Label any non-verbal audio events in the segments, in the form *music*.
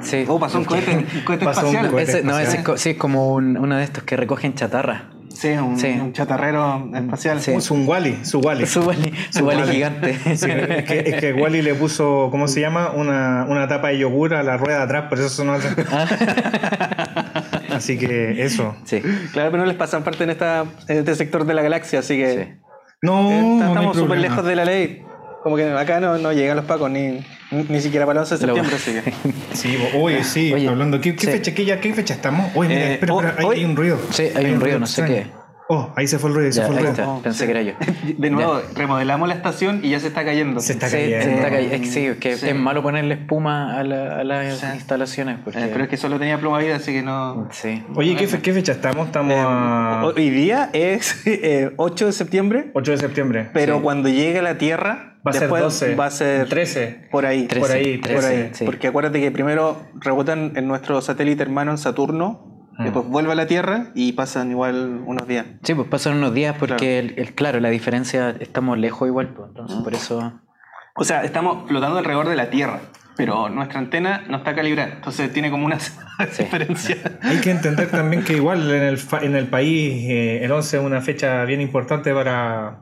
Sí. Oh, pasó un *laughs* cohete, un cohete Pasó un espacial. cohete. Ese- no, ese es co- sí, es como un- uno de estos que recogen chatarra. Sí, un, Sí. un chatarrero espacial. Sí. Es un Wally, su Wally. Su Wally, su Wally gigante. *laughs* Sí, es, que, es que Wally le puso, ¿cómo se llama? Una, una tapa de yogur a la rueda de atrás, por eso sonó así. *laughs* Así que eso. Sí. Claro, pero no les pasan parte en, esta, en este sector de la galaxia, así que Sí. No, eh, no estamos súper problema. lejos de la ley. Como que acá no, no llegan los pacos ni, ni siquiera para el 11 de Lo- septiembre, así que. *laughs* Sí, oye, sí, Oye, hablando. ¿Qué, qué sí. fecha, qué, ya, ¿Qué fecha estamos? Oye, mira, Eh, espera, espera, hoy- hay un ruido. Sí, hay un ruido, no sé extraño. Oh, ahí se fue el ruido, ahí se Ya, fue el ahí ruido. está. Oh, Pensé sí. que era yo. De nuevo, remodelamos la estación y ya se está cayendo. Se está Sí, cayendo. se está cay- es que sí, es que Sí. es malo ponerle espuma a, la- a las Sí. instalaciones. Porque, Eh, pero es que solo tenía pluma vida, así que no. Sí. Oye, ¿qué, fe- qué fecha estamos? Estamos Eh, a Hoy día es *laughs* eh, 8 de septiembre, 8 de septiembre. pero Sí. cuando llegue a la Tierra, Va a ser después 12. va a ser 13. por ahí. Trece, por ahí, por 13, ahí. sí. Porque acuérdate que primero rebotan en nuestro satélite hermano en Saturno, Mm. después vuelve a la Tierra y pasan igual unos días. Sí, pues pasan unos días porque, Claro. el, el- claro, la diferencia, estamos lejos igual, pues, entonces por eso... O sea, estamos flotando alrededor de la Tierra, pero nuestra antena no está calibrada, entonces tiene como una *laughs* diferencia. Hay que entender también que igual en el, en el país eh, el 11 es una fecha bien importante para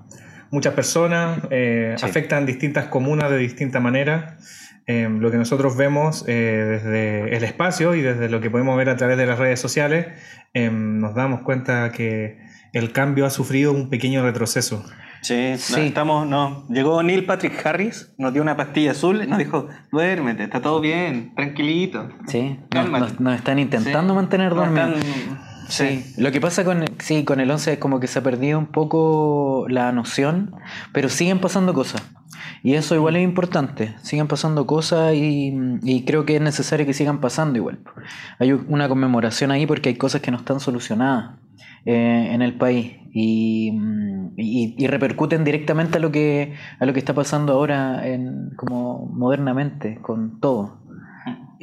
muchas personas, eh, Sí. afectan distintas comunas de distinta manera. Eh, lo que nosotros vemos eh, desde el espacio y desde lo que podemos ver a través de las redes sociales, eh, nos damos cuenta que el cambio ha sufrido un pequeño retroceso. Sí, Sí. no, estamos, no. Llegó Neil Patrick Harris, nos dio una pastilla azul y nos dijo, duérmete, está todo bien, tranquilito. Sí, nos, nos- están intentando Sí. mantener dormidos. están- Sí. Lo que pasa con, sí, con el 11 es como que se ha perdido un poco la noción, pero siguen pasando cosas. Y eso igual es importante. Siguen pasando cosas y, y creo que es necesario que sigan pasando igual. Hay una conmemoración ahí porque hay cosas que no están solucionadas eh, en el país y, y- y repercuten directamente a lo que a lo que está pasando ahora en, como modernamente con todo.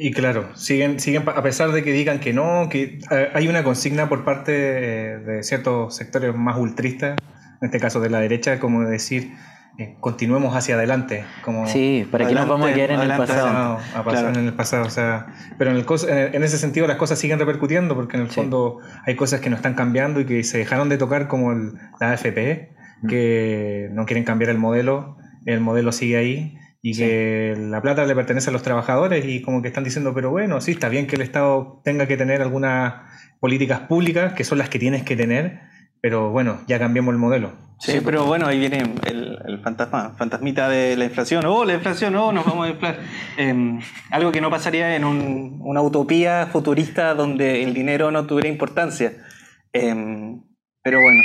Y claro, siguen, siguen, a pesar de que digan que no, que eh, hay una consigna por parte de ciertos sectores más ultristas, en este caso de la derecha, como de decir, continuemos hacia adelante. Como Sí, para que nos vamos a quedar en el pasado. pasado, a pasar Claro. en el pasado. O sea, pero en, el en ese sentido las cosas siguen repercutiendo porque en el Sí. fondo hay cosas que no están cambiando y que se dejaron de tocar como el- la AFP, Mm. que no quieren cambiar el modelo, el modelo sigue ahí y Sí. que la plata le pertenece a los trabajadores y como que están diciendo, pero bueno, sí, está bien que el Estado tenga que tener algunas políticas públicas que son las que tienes que tener, pero bueno, ya cambiamos el modelo. Sí, pero bueno, ahí viene el, el fantasma, fantasmita de la inflación. Oh, la inflación, oh, nos vamos a inflar. Em, algo que no pasaría en un- una utopía futurista donde el dinero no tuviera importancia. Em, pero bueno.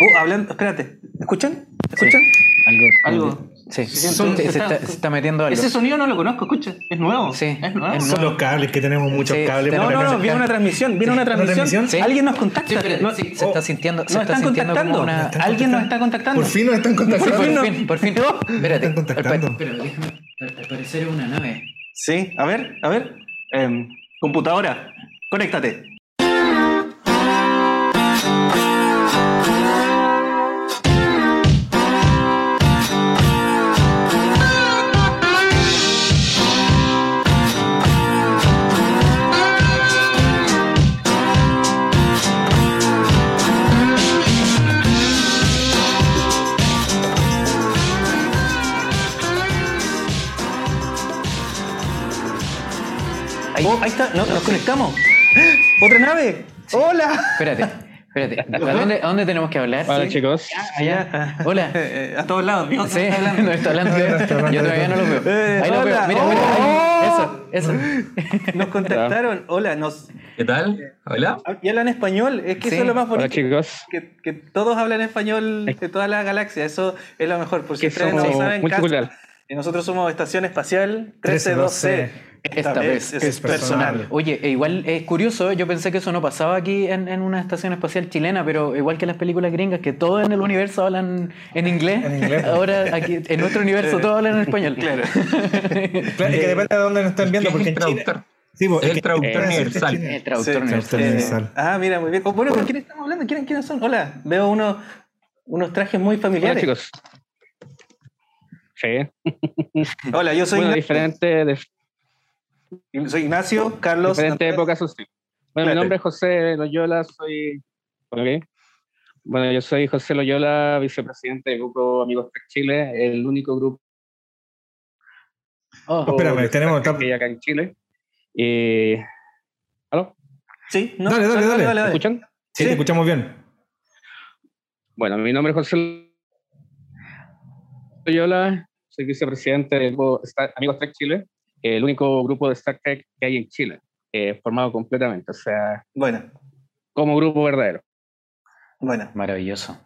Oh, hablando, espérate, ¿escuchan? ¿Escuchan? Algo. Algo. Sí, se, son- se está- está, se está metiendo algo. Ese sonido no lo conozco, escucha, es nuevo. Sí, es nuevo. Son los cables que tenemos muchos Sí, cables. No, no, no, viene una transmisión, viene una ¿Una transmisión. transmisión? Sí. Alguien nos contacta. Sí, pero No- sí, se está sintiendo, se nos está están sintiendo contactando. como una. Están Alguien nos está contactando. Por fin nos están contactando. Por fin Por fin, *laughs* por fin. Espérate. Están contactando. Pero déjame. Al al parecer es una nave. Sí, a ver, a ver. Em, computadora, conéctate. Ahí. Oh, ahí está, no, nos conectamos. ¡Ah! ¡Otra nave! ¡Hola! Espérate, espérate. *laughs* ¿A dónde, a dónde tenemos que hablar? Hola Sí. chicos. Allá. Hola. Eh, *laughs* eh, a todos lados, mío. Sí, *laughs* no está hablando. No está hablando. Yo todavía no lo veo. Eh, Ahí lo hola. veo. Mira, Oh. mira. ahí. Eso, eso. Nos contactaron. Hola, nos. ¿Qué tal? Hola. Y hablan español. Es que Sí. eso es lo más Hola bonito. chicos. Que, que todos hablan español de toda la galaxia. Eso es lo mejor. Por si ustedes no somos saben, multicultural. Cas- y nosotros somos Estación Espacial 132C. Esta vez es, es personal. personal. Oye, e igual es curioso, yo pensé que eso no pasaba aquí en, en una estación espacial chilena, pero igual que las películas gringas, que todos en el universo hablan en inglés, En inglés. ahora aquí en nuestro universo todos hablan en español. Claro. *laughs* Claro, es que depende de dónde nos están viendo, ¿Quién porque es en el China. traductor? Sí, El es que- traductor eh, universal. El traductor Sí, universal. ah, mira, muy bien. Oh, bueno, ¿con quién estamos hablando? ¿Quién- ¿Quiénes son? Hola, veo unos, unos trajes muy Hola familiares. chicos. Sí. Hola, yo soy Bueno, diferente de, Soy Ignacio, Carlos. Diferentes épocas, eso sí. Bueno, mi nombre es José Loyola, soy. ok. Bueno, yo soy José Loyola, vicepresidente del grupo Amigos Tech Chile, el único grupo Oh, Espérame, tenemos. que acá en Chile. Y... ¿Aló? Sí, ¿no? Dale, dale, dale. ¿Me escuchan? Sí, Sí. te escuchamos bien. Bueno, mi nombre es José Loyola, soy vicepresidente del grupo Amigos Tech Chile, el único grupo de Star Trek que hay en Chile, eh, formado completamente, o sea, Bueno, como grupo verdadero. bueno. Maravilloso.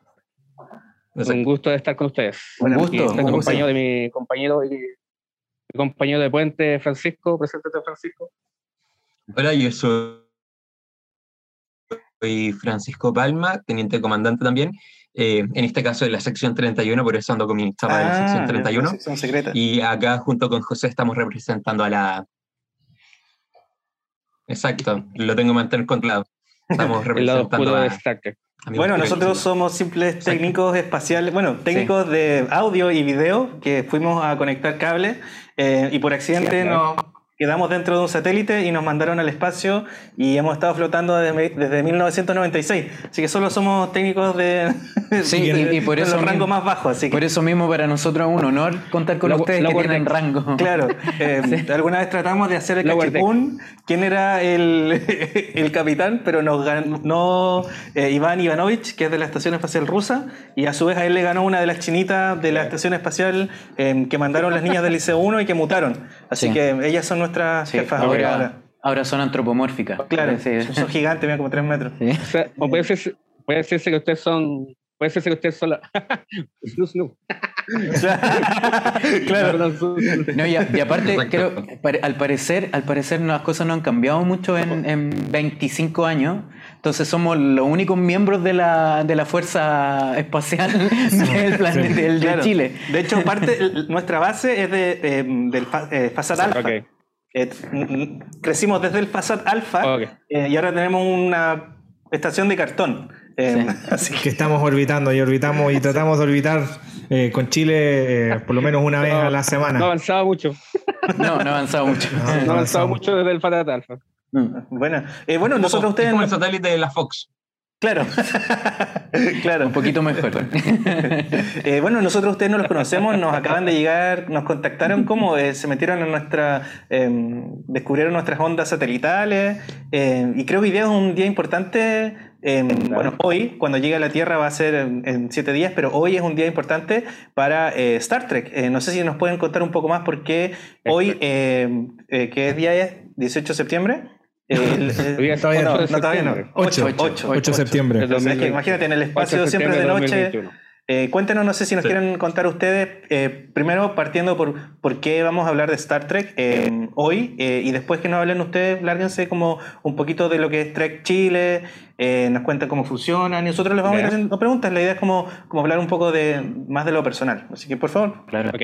Un gusto de estar con ustedes. Un Bueno, gusto. Y estoy un gusto. acompañado de mi compañero y mi compañero de puente, Francisco, preséntate Francisco. Hola, yo soy Francisco Palma, teniente comandante también. eh, en este caso de la sección 31, por eso ando con mi chapa de la sección Ah, 31. ya, Son secretas. Y acá junto con José estamos representando a la... Exacto, lo tengo que mantener controlado. Estamos *laughs* representando a... Bueno, nosotros somos simples técnicos espaciales, bueno, técnicos de audio y video que fuimos a conectar cables eh, y por accidente Sí, claro. Quedamos dentro de un satélite y nos mandaron al espacio y hemos estado flotando desde, desde 1996. Así que solo somos técnicos de, Sí, de- y, y por de eso los rangos más bajos. Así que, por eso mismo para nosotros es un honor contar con Lo- ustedes lo que Vortex. tienen rango. *laughs* Claro, eh, alguna vez tratamos de hacer el cachipún, quién era el, *laughs* el capitán, pero nos ganó eh, Iván Ivanovich, que es de la Estación Espacial Rusa, y a su vez a él le ganó una de las chinitas de la Estación Espacial eh, que mandaron las niñas del Liceo 1 y que mutaron. Así Sí. que ellas son nuestras Sí, jefas ahora, ahora. ahora son antropomórficas. Claro, Sí. son gigantes, mira como 3 metros. Sí. O, sea, o puede, ser, puede decirse que ustedes son. Puede decirse que ustedes son la. Snoo, *laughs* snoo. claro. No, y, a- y aparte, creo, al parecer, al parecer las cosas no han cambiado mucho en, en 25 años. Entonces somos los únicos miembros de la, de la fuerza espacial *laughs* del planeta del- de Claro. Chile. De hecho, parte, *laughs* nuestra base es de, eh, del eh, Fasat Alpha. Ok. Eh, crecimos desde el Fasat Alpha eh, y ahora tenemos una estación de cartón. Eh, *laughs* Así que estamos orbitando y orbitamos y tratamos de orbitar eh, con Chile eh, por lo menos una vez a la semana. No ha avanzado mucho. No, no ha avanzado mucho. No, No ha avanzado mucho desde el Fatat Alpha. Bueno, eh, bueno Es nosotros ustedes... Es como el satélite de la Fox. Claro. *laughs* claro. Un poquito mejor. *laughs* Eh, bueno, nosotros ustedes no los conocemos, nos acaban de llegar, nos contactaron como eh, se metieron en nuestra, eh, descubrieron nuestras ondas satelitales eh, y creo que hoy día es un día importante. eh, Bueno, hoy, cuando llegue a la Tierra va a ser en, en siete días, pero hoy es un día importante para eh, Star Trek. Eh, no sé si nos pueden contar un poco más por qué hoy, eh, eh, ¿qué día es? ¿18 de septiembre? El- *laughs* el- Todavía no, ocho no, de todavía no. septiembre. 8, 8, 8, 8 de septiembre. Del o sea, es que 2020. imagínate, en el 8 espacio de siempre de noche. 2021. Eh, cuéntenos, no sé si nos Sí. quieren contar ustedes, eh, primero partiendo por por qué vamos a hablar de Star Trek eh, hoy, eh, y después que nos hablen ustedes, lárguense como un poquito de lo que es Trek Chile, eh, nos cuentan cómo funcionan, y nosotros les vamos a ir haciendo preguntas. La idea es como, como hablar un poco de más de lo personal. Así que, por favor. Claro. Ok.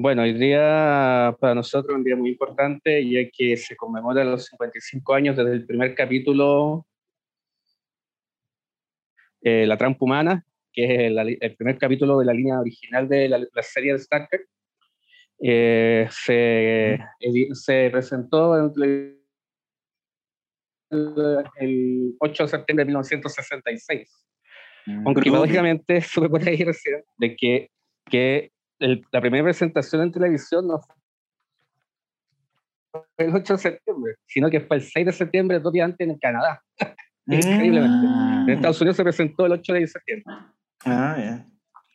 Bueno, hoy día para nosotros es un día muy importante, ya que se conmemora los 55 años desde el primer capítulo, eh, La Trampa Humana, que es el, el primer capítulo de la línea original de la, la serie de Star Trek. Eh, se, se presentó en el, el 8 de septiembre de 1966. Aunque Groovy. lógicamente *laughs* supe por ahí recién de que, que el- la primera presentación en televisión no fue el 8 de septiembre, sino que fue el 6 de septiembre, dos días antes en Canadá. *laughs* Increíblemente. Ah. En Estados Unidos se presentó el 8 de septiembre. Ah, ya. Malditos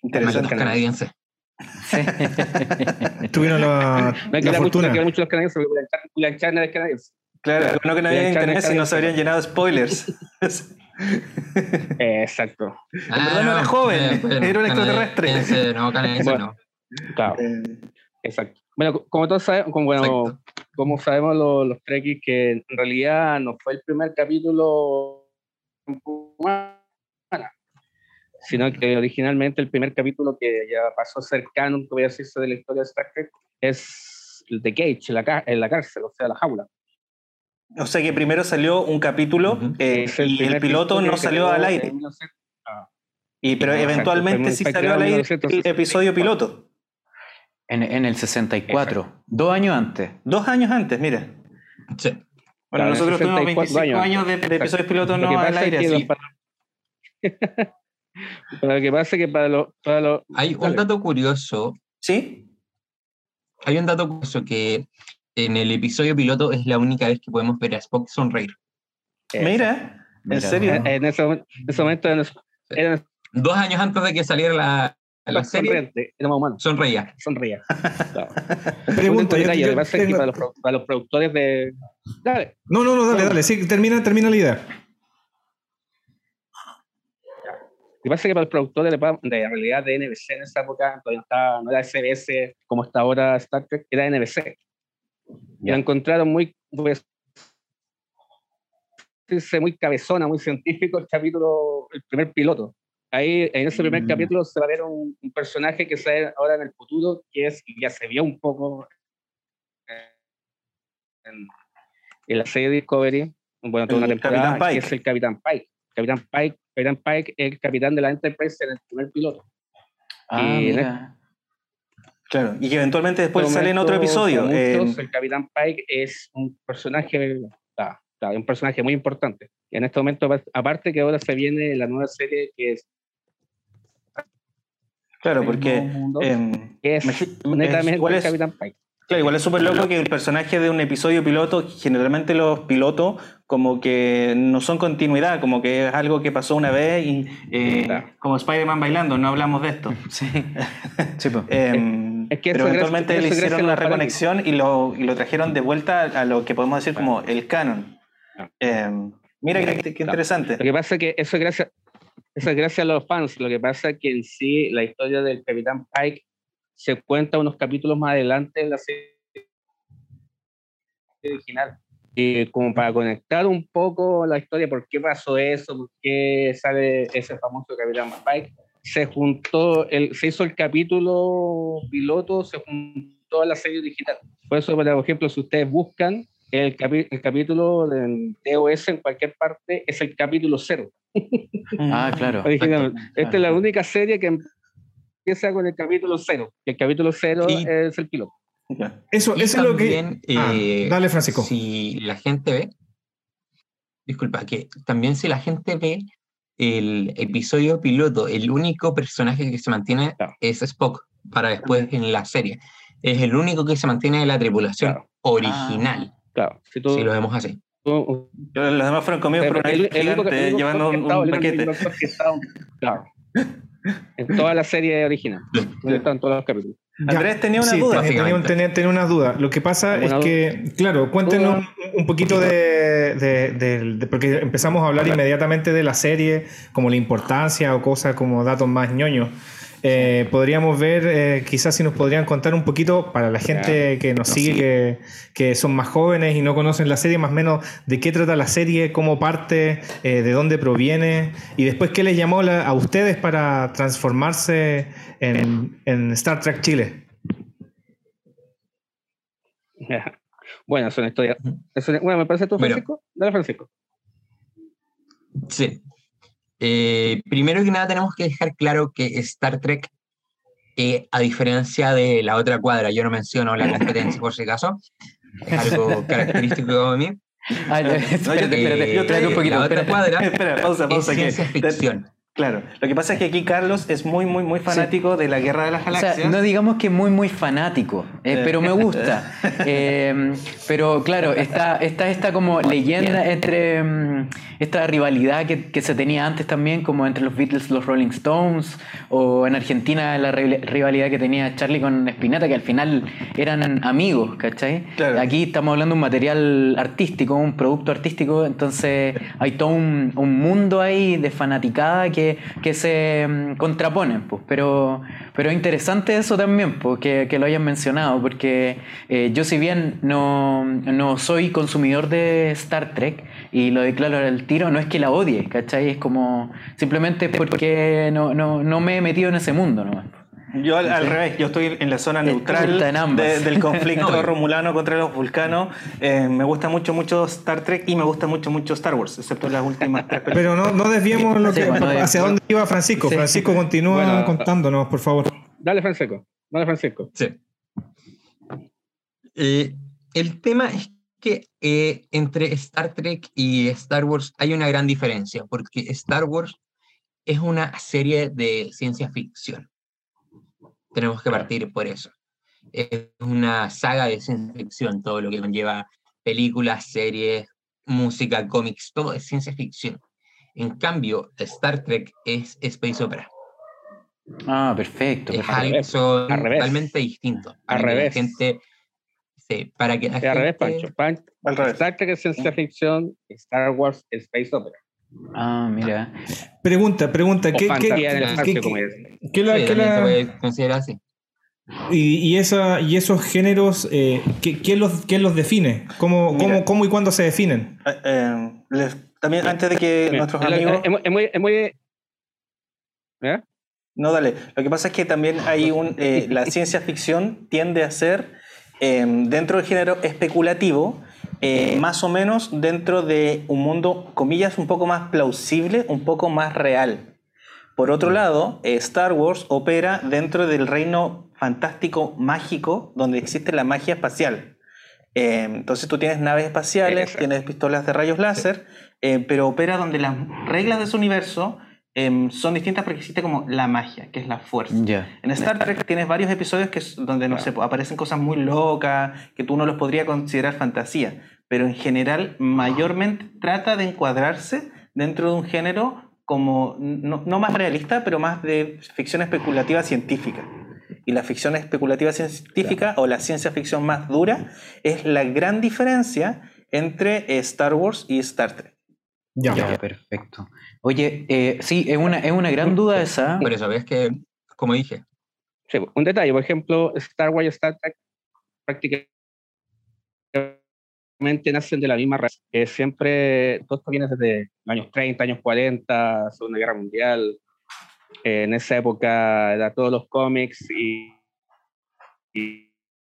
Interesante. canadienses. Sí. *laughs* Tuvieron la, No hay que la mucho, no fortuna. mucho de los canadienses, porque William Shatner es canadiense. Claro, bueno que no había internet si no se habrían llenado spoilers. Eh, *laughs* exacto. Ah, verdad no era joven, era un extraterrestre. Canadiense, no, canadiense Bueno. no. Claro, Eh, exacto. Bueno, co- como todos sabemos, como, bueno, como sabemos los, los Trekkies, que en realidad no fue el primer capítulo sino que originalmente el primer capítulo que ya pasó a ser canon, que voy a decirse de la historia de Star Trek, es el de Cage, la, ca- en la cárcel, o sea, la jaula. O sea que primero salió un capítulo Ujú. eh, Es y el piloto no salió al en aire. 1900. Ah, Y, pero eventualmente sí salió al en aire el 1960. episodio piloto. En, en el 64. Dos años antes. Dos años antes, mira. Sí. Bueno, Claro, nosotros tuvimos 64 25 años, años. de, de episodios pilotos Lo que no al es aire. que así. Pero *laughs* lo que pasa es que para los... Para los Hay un dato curioso, ¿Sí? hay un dato curioso que en el episodio piloto es la única vez que podemos ver a Spock sonreír. Mira, ¿en Mira, serio? En ese, momento- en ese Dos años antes de que saliera la, la serie, sonreía. sonría. *laughs* Claro. Pregunta, Un yo- yo tengo- para los, para los productores de... Dale. No, no, no, dale, dale, sí, termina, termina la idea. Lo que pasa es que para los productores de, de la realidad de NBC en esa época, todavía estaba- no era SBS como está ahora Star Trek, era NBC. Y la encontraron muy, pues, muy cabezona, muy científico el capítulo, el primer piloto. Ahí, en ese primer Mm. capítulo se va a ver un, un personaje que sale ahora en el futuro, que es, ya se vio un poco eh, en, en la serie Discovery, bueno, toda una temporada, Capitán que Pike. es el Capitán Pike. Capitán Pike, Capitán Pike es el capitán de la Enterprise en el primer piloto. Ah, Y mira. Claro. Y que eventualmente después sale en otro episodio. muchos, eh, el Capitán Pike es un personaje, ah, un personaje muy importante. Y en este momento, aparte que ahora se viene la nueva serie que es claro, porque. Mundo, es imagi- netamente igual el es- Capitán Pike. Claro, igual es súper loco que el personaje de un episodio piloto, generalmente los pilotos como que no son continuidad, como que es algo que pasó una vez y eh, Claro. como Spider-Man bailando, no hablamos de esto. *laughs* Sí. Sí, pues. Em, Es que pero eventualmente le hicieron una reconexión y lo, y lo trajeron de vuelta a lo que podemos decir como el canon. Em, mira qué, interesante. Lo que pasa es que eso es gracias, eso es gracias a los fans. Lo que pasa es que en sí la historia del Capitán Pike se cuenta unos capítulos más adelante en la serie original. Y como para conectar un poco la historia, por qué pasó eso, por qué sale ese famoso Capitán Pike, se juntó, el, se hizo el capítulo piloto, se juntó a la serie original. Por eso, por ejemplo, si ustedes buscan el, capi- el capítulo del TOS en cualquier parte, es el capítulo cero. Ah, claro. *laughs* original. Esta es la única serie que empieza con el capítulo cero. Y el capítulo cero Y- es el piloto. Eso, Y eso es lo que. también, Ah, eh, dale, Francisco. Si la gente ve, disculpa, que también si la gente ve el episodio piloto, el único personaje que se mantiene Claro. es Spock para después en la serie. Es el único que se mantiene de la tripulación Claro. original, Claro. Si tú, si lo vemos así. tú- Los demás fueron comidos por el, el el llevando un, estaba- un paquete. estaba- claro. En toda la serie original. donde están todos los capítulos. Ya, Andrés tenía una sí, duda. Tenía, tenía, tenía- una duda. Lo que pasa es ¿Alguna que, claro, cuéntenos un, un poquito de, de- de- de- Porque empezamos a hablar inmediatamente de la serie, como la importancia o cosas como datos más ñoños. Eh, podríamos ver, eh, quizás si nos podrían contar un poquito para la gente que nos sigue, que, que son más jóvenes y no conocen la serie, más o menos de qué trata la serie, cómo parte, eh, de dónde proviene y después qué les llamó la- a ustedes para transformarse en, en Star Trek Chile. *laughs* Bueno, es una historia. Ujú. es una- bueno, me parece tú, Bueno. Francisco. Dale, Francisco. Sí. Eh, primero que nada tenemos que dejar claro que Star Trek, eh, a diferencia de la otra cuadra, yo no menciono la competencia por si acaso, es algo *laughs* característico de mí. Ah, ya, *laughs* espérate, espérate, espérate un poquito. la otra espérate. cuadra Espera, pausa, *laughs* es pausa. que- ciencia ficción. Claro, lo que pasa es que aquí Carlos es muy, muy, muy fanático de la Guerra de las O Galaxias. sea, no digamos que muy, muy fanático, eh, pero me gusta. *laughs* Eh, pero claro, está, está esta como leyenda entre mm, esta rivalidad que, que se tenía antes también, como entre los Beatles y los Rolling Stones, o en Argentina la ri- rivalidad que tenía Charlie con Spinetta, que al final eran amigos, ¿cachai? Claro. Aquí estamos hablando de un material artístico, un producto artístico, entonces hay todo un, un mundo ahí de fanaticada que, que se mm, contraponen, pues. Pero, pero es interesante eso también, pues, que, que lo hayan mencionado, porque eh, yo si bien no, no soy consumidor de Star Trek, y lo declaro al tiro, no es que la odie, ¿cachai? Es como simplemente porque no, no, no me he metido en ese mundo, ¿no? Yo al, al revés, yo estoy en la zona neutral de- del conflicto *laughs* No, romulano contra los vulcanos. Eh, me gusta mucho, mucho Star Trek y me gusta mucho, mucho Star Wars, excepto las últimas tres películas. Pero no, no desviemos lo Sí, que, bueno, hacia bueno. dónde iba Francisco. Sí. Francisco continúa Bueno, contándonos, por favor. Dale, Francisco. Dale, Francisco. Sí. Eh, el tema es que eh, entre Star Trek y Star Wars hay una gran diferencia, porque Star Wars es una serie de ciencia ficción. Tenemos que partir por eso. Es una saga de ciencia ficción, todo lo que conlleva películas, series, música, cómics, todo es ciencia ficción. En cambio, Star Trek es space opera. Ah, perfecto. Es algo Al revés. totalmente distinto. Al revés. gente, sí, para que la al revés, gente- Pancho. Pan- Al revés. Star Trek es ciencia ficción, Star Wars es space opera. Ah, mira. Pregunta, pregunta. ¿Qué, qué- qué- la- sí, qué la- así. y, y esa, y esos géneros, eh, ¿qué- ¿quién, los, quién los define? ¿Cómo, Mira. cómo, cómo y cuándo se definen? Eh, eh, les- también antes de que Mira, nuestros amigos... Es muy- es muy- es muy- ¿Ya? No, dale. Lo que pasa es que también hay un. eh, la ciencia ficción tiende a ser, eh, dentro del género especulativo, eh, más o menos dentro de un mundo, comillas, un poco más plausible, un poco más real. Por otro lado, eh, Star Wars opera dentro del reino fantástico mágico donde existe la magia espacial. Eh, entonces tú tienes naves espaciales, tienes pistolas de rayos láser, eh, pero opera donde las reglas de su universo em, son distintas porque existe como la magia, que es la fuerza. Ya. En Star Trek tienes varios episodios que es donde no sé, aparecen cosas muy locas, que tú no los podrías considerar fantasía, pero en general mayormente trata de encuadrarse dentro de un género como no, no más realista, pero más de ficción especulativa científica. Y la ficción especulativa científica o la ciencia ficción más dura es la gran diferencia entre eh, Star Wars y Star Trek. Ya. Ya, perfecto. Oye, eh, sí, es una, es una gran duda esa. Por eso, ves que, como dije, Sí, un detalle, por ejemplo, Star Wars y Star Trek prácticamente nacen de la misma raza. Eh, siempre, todo esto viene desde los años 30, años 40, Segunda Guerra Mundial. Eh, en esa época era todos los cómics y, y-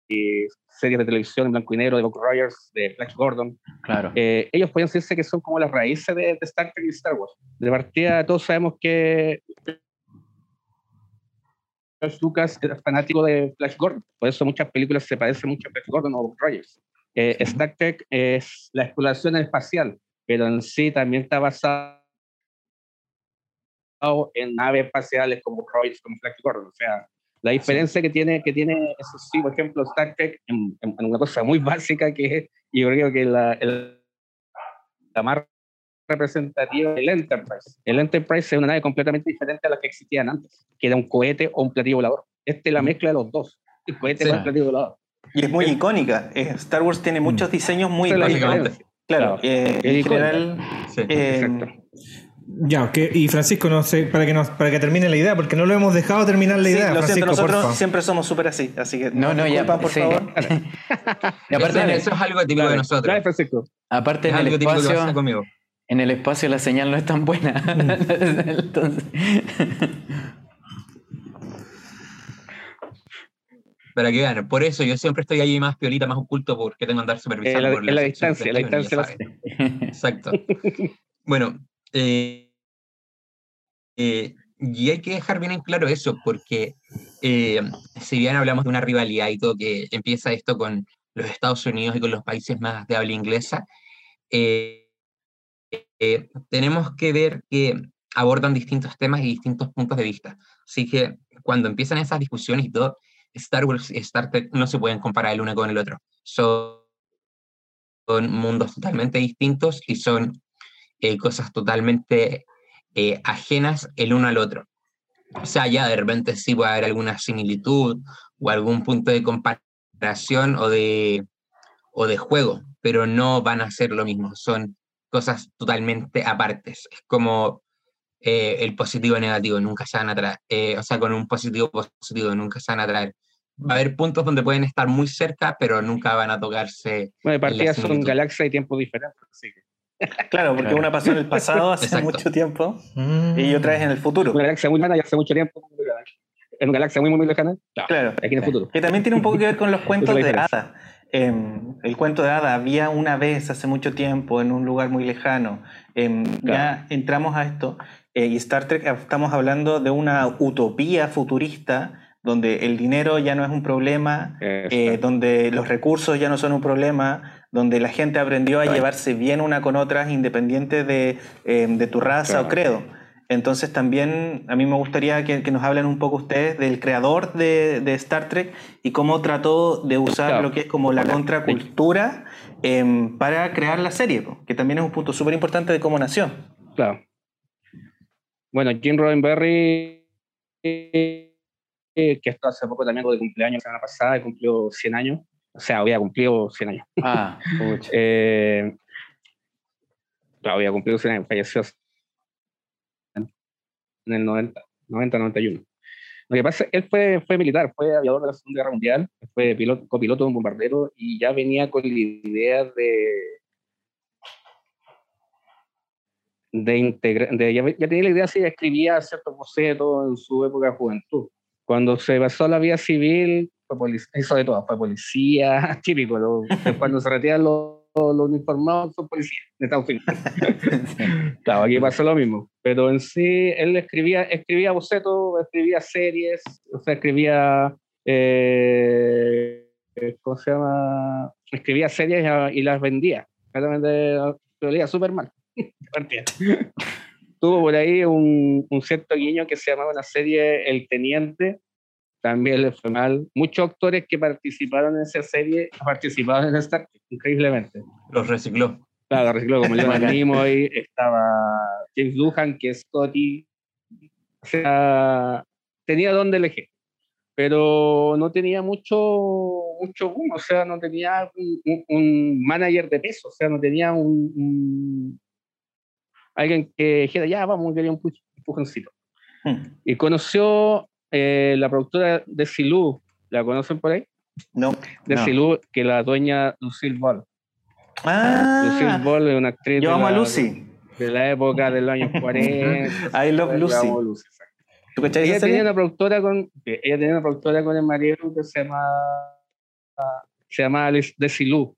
y series de televisión en blanco y negro de Buck Rogers, de Flash Gordon. Claro. Eh, ellos pueden decirse que son como las raíces de, de Star Trek y Star Wars. De partida, todos sabemos que George Lucas era fanático de Flash Gordon, por eso muchas películas se parecen mucho a Flash Gordon o Buck Rogers. Eh, Star Trek es la exploración espacial, pero en sí también está basado en naves espaciales como Rogers, como Flash Gordon. O sea, la diferencia que tiene, que tiene, eso sí, por ejemplo, Star Trek en, en- en una cosa muy *laughs* básica que es, y yo creo que la, el- la más representativa es el Enterprise. El Enterprise es una nave completamente diferente a las que existían antes, que era un cohete o un platillo volador. Este es la mezcla de los dos, el cohete Sí. con el platillo volador. Y es muy icónica. Star Wars tiene muchos diseños muy icónicos. Claro, Claro. eh, Es en general. sí. eh, Exacto. Ya, que, y Francisco, no sé, para que, nos, para que termine la idea, porque no lo hemos dejado terminar la sí, idea, lo siento, Francisco, nosotros porfa. siempre somos súper así, así que No, no, ya, por sí. favor. *laughs* Y aparte, eso, en el, eso es algo típico de nosotros. dale, Francisco. aparte Es en el algo típico que pasa espacio, conmigo. en el espacio la señal no es tan buena. *laughs* Entonces, Para que vean, por eso yo siempre estoy ahí más piolita, más oculto, porque tengo que andar supervisando. En la- por en la distancia, la distancia. Exacto. Bueno, eh, eh, y hay que dejar bien en claro eso, porque eh, si bien hablamos de una rivalidad y todo, que empieza esto con los Estados Unidos y con los países más de habla inglesa, eh, eh, tenemos que ver que abordan distintos temas y distintos puntos de vista. Así que cuando empiezan esas discusiones y todo, Star Wars y Star Trek no se pueden comparar el uno con el otro. Son, son mundos totalmente distintos y son eh, cosas totalmente eh, ajenas el uno al otro. O sea, ya de repente sí puede haber alguna similitud o algún punto de comparación o de, o de juego, pero no van a ser lo mismo. Son cosas totalmente apartes. Es como eh, el positivo y negativo, nunca se van a traer. eh, o sea, con un positivo positivo, nunca se van a traer. Va a haber puntos donde pueden estar muy cerca, pero nunca van a tocarse. Bueno, de partida son galaxias y tiempos diferentes. así que Claro, porque Claro. una pasó en el pasado hace Exacto. mucho tiempo Mm. y otra es en el futuro. Una galaxia muy lejana y hace mucho tiempo. En una galaxia muy, muy lejana. Claro. Claro. Aquí en el futuro. Que también tiene un poco que ver con los *laughs* cuentos de diferencia. hada. Em, el cuento de hada había una vez hace mucho tiempo en un lugar muy lejano. Em, Ya entramos a esto eh, y Star Trek estamos hablando de una utopía futurista donde el dinero ya no es un problema, eh, donde los recursos ya no son un problema, donde la gente aprendió a llevarse bien una con otras independiente de, eh, de tu raza o Claro. credo. Entonces también a mí me gustaría que, que nos hablen un poco ustedes del creador de, de Star Trek y cómo trató de usar Claro. lo que es como la contracultura em, para crear la serie, que también es un punto súper importante de cómo nació. Claro. Bueno, Jim Roddenberry, eh, que esto hace poco también de cumpleaños, la semana pasada, cumplió 100 años. O sea, había cumplido 100 años. Ah. *laughs* Eh, claro, había cumplido 100 años, falleció en el 90, 90, 91. Lo que pasa es que él fue, fue militar, fue aviador de la Segunda Guerra Mundial, fue piloto, copiloto de un bombardero y ya venía con la idea de, de integrar, de, ya, ya tenía la idea si escribía ciertos bocetos en su época de juventud. Cuando se pasó a la vida civil, fue hizo de todo, fue policía, *laughs* típico, lo- cuando se retiran los, uniformados son policías de Estados Unidos. *laughs* Claro, aquí pasó lo mismo. Pero en sí, él escribía, escribía bocetos, escribía series, o sea, escribía. eh, ¿Cómo se llama? Escribía series y las vendía. Realmente lo leía súper mal. *laughs* Tuvo por ahí un, un cierto guiño que se llamaba la serie El Teniente. También le fue mal. Muchos actores que participaron en esa serie participaron en Star Trek, increíblemente. Los recicló. Claro, recicló como Bacán. *laughs* Nimoy, estaba James Lujan, que es Scotty. O sea, tenía donde elegir. Pero no tenía mucho, mucho boom, o sea, no tenía un, un- un manager de peso, o sea, no tenía un, un- alguien que dijera, ya, vamos, quería un empujoncito. Hmm. Y conoció eh, la productora de Silú, ¿la conocen por ahí? No. De No. Silú, que la dueña Lucille Ball. Lucille Ah, Ball es una actriz yo de amo a Lucy. de la época de los años 40. I love Lucy. amo Lucy, exacto. ¿Tú cachai Ella tenía serie? una productora con ella tenía una productora con el marido que se llama se llama Alice Desilu.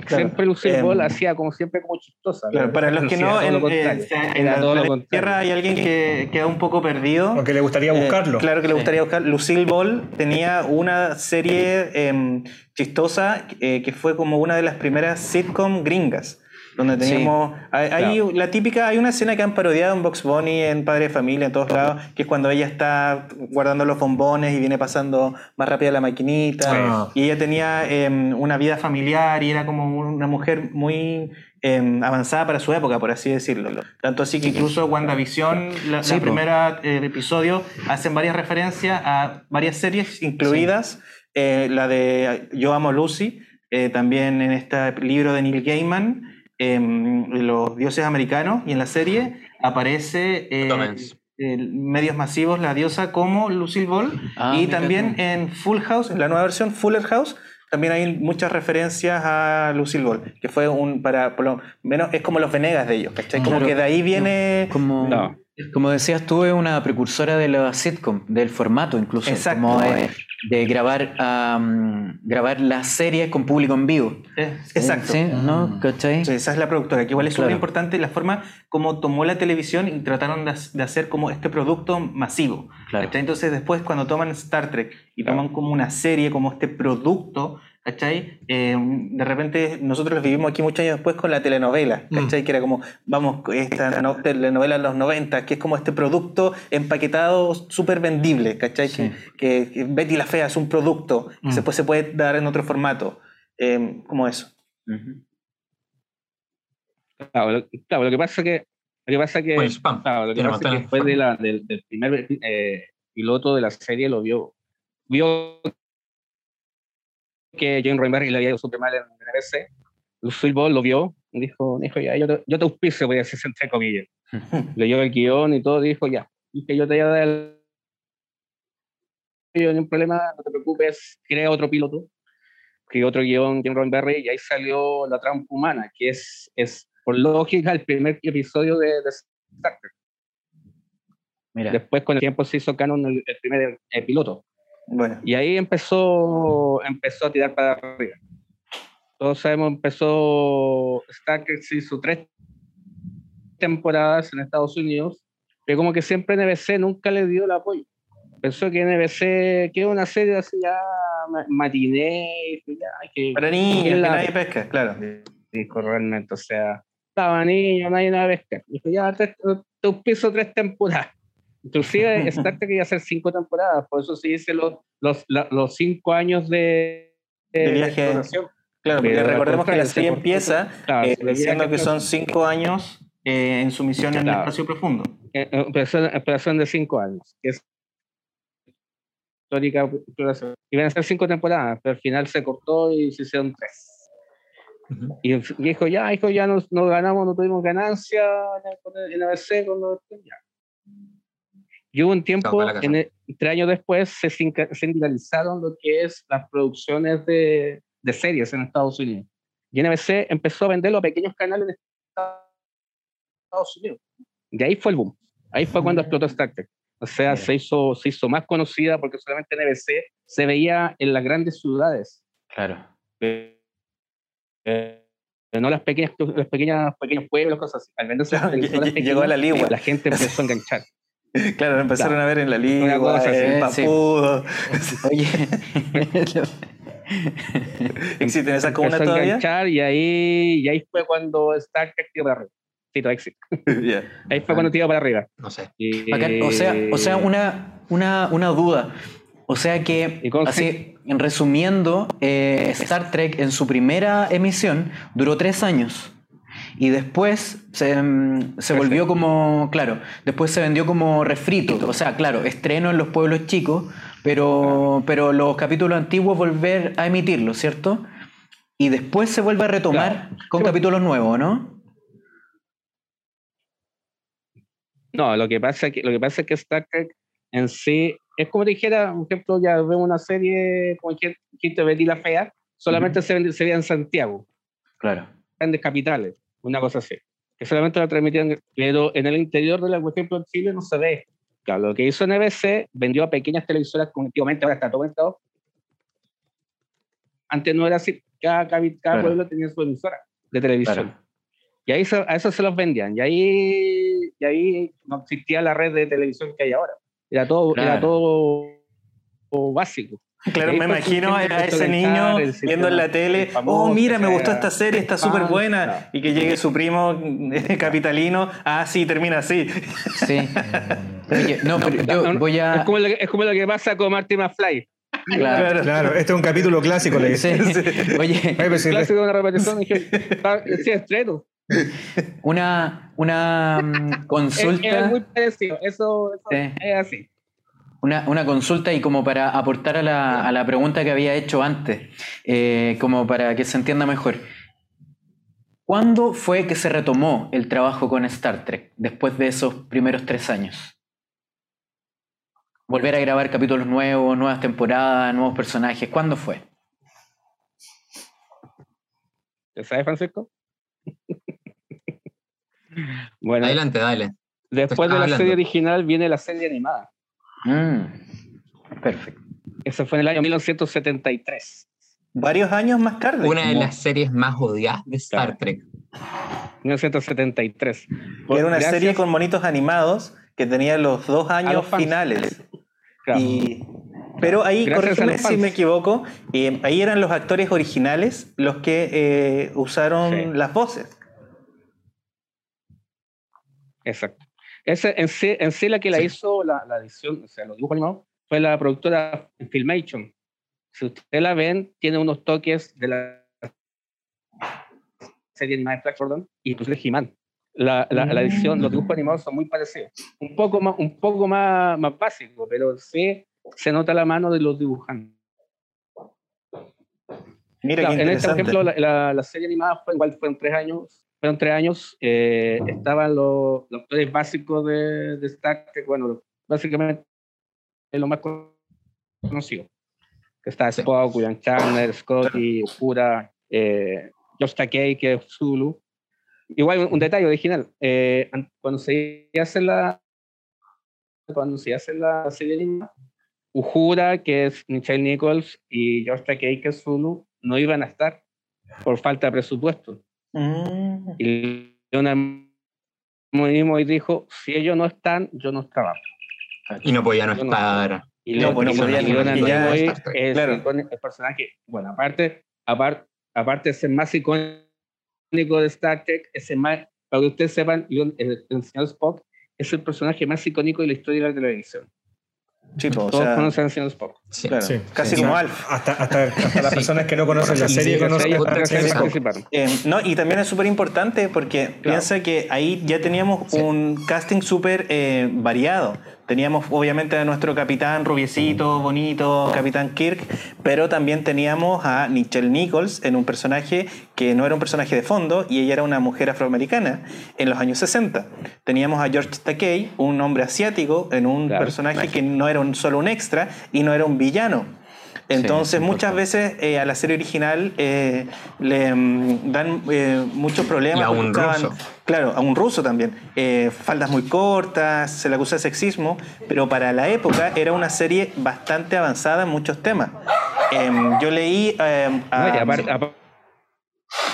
Claro, Siempre Lucille em, Ball hacía como siempre como chistosa. Para los que no, todo en, lo eh, la todo lo planeta Tierra hay alguien que queda un poco perdido. Aunque le gustaría Eh, buscarlo. claro que le Sí. gustaría buscar. Lucille Ball tenía una serie em, chistosa eh, que fue como una de las primeras sitcom gringas. Donde Sí. teníamos. Hay, hay Claro. la típica, hay una escena que han parodiado en Box Bunny, en Padre de Familia, en todos lados, que es cuando ella está guardando los bombones y viene pasando más rápida la maquinita. Y ella tenía em, una vida familiar y era como una mujer muy em, avanzada para su época, por así decirlo. Tanto así que incluso WandaVision, la, Sí, la primera eh, episodio, hacen varias referencias a varias series, incluidas eh, la de Yo Amo Lucy, eh, también en este libro de Neil Gaiman, em, Los Dioses Americanos, y en la serie aparece eh, medios masivos la diosa como Lucille Ball, Ah, y también tú. en Full House, en la nueva versión Fuller House, también hay muchas referencias a Lucille Ball, que fue un, para, por lo menos, es como los Venegas de ellos, ¿cachai? Como Claro. que de ahí viene... Como, No. Como decías tú, es una precursora de la sitcom, del formato incluso. Exacto. Como de, de grabar, am, grabar las series con público en vivo. eh, exacto. Sí, ¿no? ¿Cachai? Sí, esa es la productora, que igual es Claro. súper importante la forma como tomó la televisión y trataron de, de hacer como este producto masivo. Claro. Entonces después cuando toman Star Trek y Claro. toman como una serie, como este producto, ¿cachai? Eh, de repente nosotros lo vivimos aquí muchos años después con la telenovela, ¿cachai? Que era como, vamos, esta no- telenovela de los 90, que es como este producto empaquetado súper vendible, ¿cachai? Sí. Que, que Betty la Fea es un producto que Mm. después se puede dar en otro formato, eh, como eso. Claro, lo, claro, lo que pasa que lo que pasa que Con el spam. claro, lo que Tiene pasa es que montaña. después de la, del, del primer eh, piloto de la serie lo vio vio que John Roddenberry le había ido súper mal en NBC Lucille Ball lo vio y dijo, dijo ya, yo te, yo te auspicio, voy a decir entre comillas. *laughs* Leyó el guion y todo, dijo ya, que yo te voy a dar el... Yo, ningún problema, no te preocupes, crea otro piloto, que otro guion, John Roddenberry, y ahí salió La Trampa Humana, que es, es por lógica el primer episodio de, de Star Trek. Mira. Después con el tiempo se hizo canon el, el primer eh, piloto. Bueno, Y ahí empezó, empezó a tirar para arriba. Todos sabemos, empezó se hizo tres temporadas en Estados Unidos, pero como que siempre NBC nunca le dio el apoyo. pensó que NBC, que era una serie así ya ma- matiné, que, Para niños, que nadie pesca, claro. dijo realmente, o sea, estaba niño, nadie nada pescar. Dijo, ya, tres, te auspicio tres temporadas. Inclusive *laughs* Star Trek iba a hacer cinco temporadas, por eso se dice los, los, los cinco años de, De viaje. exploración. Claro, porque recordemos que la serie empieza Claro, eh, diciendo que son cinco años eh, en su misión en el espacio profundo. Eh, eh, operación, operación de cinco años, que es histórica exploración. Iban a ser cinco temporadas, pero al final se cortó y se hicieron tres. Y dijo, ya, hijo, ya nos, nos ganamos, no tuvimos ganancia en el- con el- en ABC, con los- ya. Y hubo un tiempo, en el- tres años después, se sindicalizaron lo que es las producciones de, de series en Estados Unidos. Y NBC empezó a venderlo a pequeños canales en Estados Unidos. Y ahí fue el boom. Ahí fue cuando explotó Star Trek. O sea, se hizo, se hizo más conocida porque solamente NBC se veía en las grandes ciudades. Claro. eh, eh, no las pequeñas, los pequeños, pequeños pueblos, cosas así. Al venderse las Claro, *laughs* llegó a la pequeñas, ligua. La gente empezó a enganchar. *laughs* Claro, empezaron Claro. a ver en la liga, en sí. Papudo. Oye, *laughs* ¿Existen esas comunas empezó a todavía? enganchar y ahí, y ahí fue cuando Star Trek tiró para arriba. Existe. *laughs* Ya. Ahí fue cuando tiró para arriba. No sé. Y- o sea, o sea una, una, una duda. O sea que, ¿Y cómo así, en resumiendo, eh, Star Trek en su primera emisión duró tres años. Y después se, mm, se volvió como, claro, después se vendió como refrito. O sea, claro, estreno en los pueblos chicos, pero, pero los capítulos antiguos volver a emitirlos, ¿cierto? Y después se vuelve a retomar con Sí, capítulos nuevos, ¿no? No, lo que pasa es que, lo que, pasa es que Star Trek en sí es como dijera, por ejemplo, ya veo una serie como dijiste Betty la Fea, solamente se, vende- se veía en Santiago, Claro. grandes capitales, una cosa así. Que solamente la transmitían, pero en el interior de la, por ejemplo, en Chile no se ve. Claro, lo que hizo NBC vendió a pequeñas televisoras, como antiguamente ahora está todo conectado. Antes no era así, cada, cada Claro. pueblo tenía su emisora de televisión. Claro. Y ahí a eso se los vendían. Y ahí, y ahí no existía la red de televisión que hay ahora. Era todo, era Claro. todo básico. Claro, me fue imagino a ese niño viendo en la tele, famoso, oh, mira, me gustó esta serie, está súper buena, claro. y que llegue su primo *laughs* eh, capitalino, ah, sí, termina así. Sí. *laughs* Oye, no, pero yo voy a. es, como lo, que- es como lo que pasa con Marty McFly. Claro. Claro, este es un capítulo clásico, le Sí. dice. *laughs* Oye, Ay, pues Clásico de una repetición. dije, "Ah, sí, estreno. una, una mm, Es, consulta. es muy parecido. Eso, eso Sí. es así. Una, una consulta y como para aportar a la, a la pregunta que había hecho antes, eh, como para que se entienda mejor. ¿Cuándo fue que se retomó el trabajo con Star Trek después de esos primeros tres años? Volver a grabar capítulos nuevos, nuevas temporadas, nuevos personajes. ¿Cuándo fue? ¿Te sabes, Francisco? bueno, Adelante, dale. después de la hablando. serie original viene la serie animada. Mm, perfecto. Eso fue en el año 1973. Varios años más tarde. Una de las series más odiadas de Star Claro. Trek. 1973. Era una Gracias- serie con monitos animados que tenía los dos años los finales. claro. Y, pero ahí, corrígeme si me equivoco, eh, ahí eran los actores originales los que eh, usaron Sí. las voces. Exacto. Ese, en, sí, en sí la que la Sí. hizo la, la edición, o sea, los dibujos animados, fue la productora Filmation. Si ustedes la ven, tiene unos toques de la serie animada de Flash Gordon y pues de He-Man. La, la, la edición, los dibujos animados son muy parecidos. Un poco más, un poco más, más básico, pero sí se nota la mano de los dibujantes. Mira Claro, en este, ejemplo, la, la- la serie animada fue igual fueron tres años. Fueron tres años. eh, estaban los, los actores básicos de, de Trek, bueno, básicamente lo más conocido. Que está. Spock, William Chandler, Scotty, Uhura, eh, Josh Takei, que es Zulu. Igual un, detalle original. eh, an- cuando se hace la cuando se hace la serie animada, Uhura, que es Michelle Nichols, y Josh Takei, que es Zulu, no iban a estar por falta de presupuesto. Mm. Y Leonard mismo y dijo, si ellos no están, yo no trabajo. Y no podía no Yo no- estar Y No, pues no y Leonard Nimoy es Claro. el personaje, bueno, aparte, aparte, aparte de ser más icónico de Star Trek, ese más, para que ustedes sepan, Leon- el, el señor Spock es el personaje más icónico de la historia de la televisión. Sí, po, o Todos sea, conocen señor Spock. Sí. claro, Sí, casi sí. como Alf. Hasta, hasta, hasta las personas que no conocen la serie sí, conocen participaron. Eh, no, y también es súper importante porque piensa que ahí ya teníamos Sí. un casting súper eh, variado. Teníamos obviamente a nuestro capitán rubiecito, bonito, capitán Kirk, pero también teníamos a Nichelle Nichols en un personaje que no era un personaje de fondo y ella era una mujer afroamericana en los años 60. Teníamos a George Takei, un hombre asiático, en un Claro, personaje que no era un, solo un extra y no era un villano. Entonces, Sí, muchas veces eh, a la serie original eh, le mm, dan eh, muchos problemas. Y a un ruso. Claro, a un ruso también. Eh, faldas muy cortas, se le acusa de sexismo, pero para la época era una serie bastante avanzada en muchos temas. Em, yo leí. em, a- No, aparte- aparte,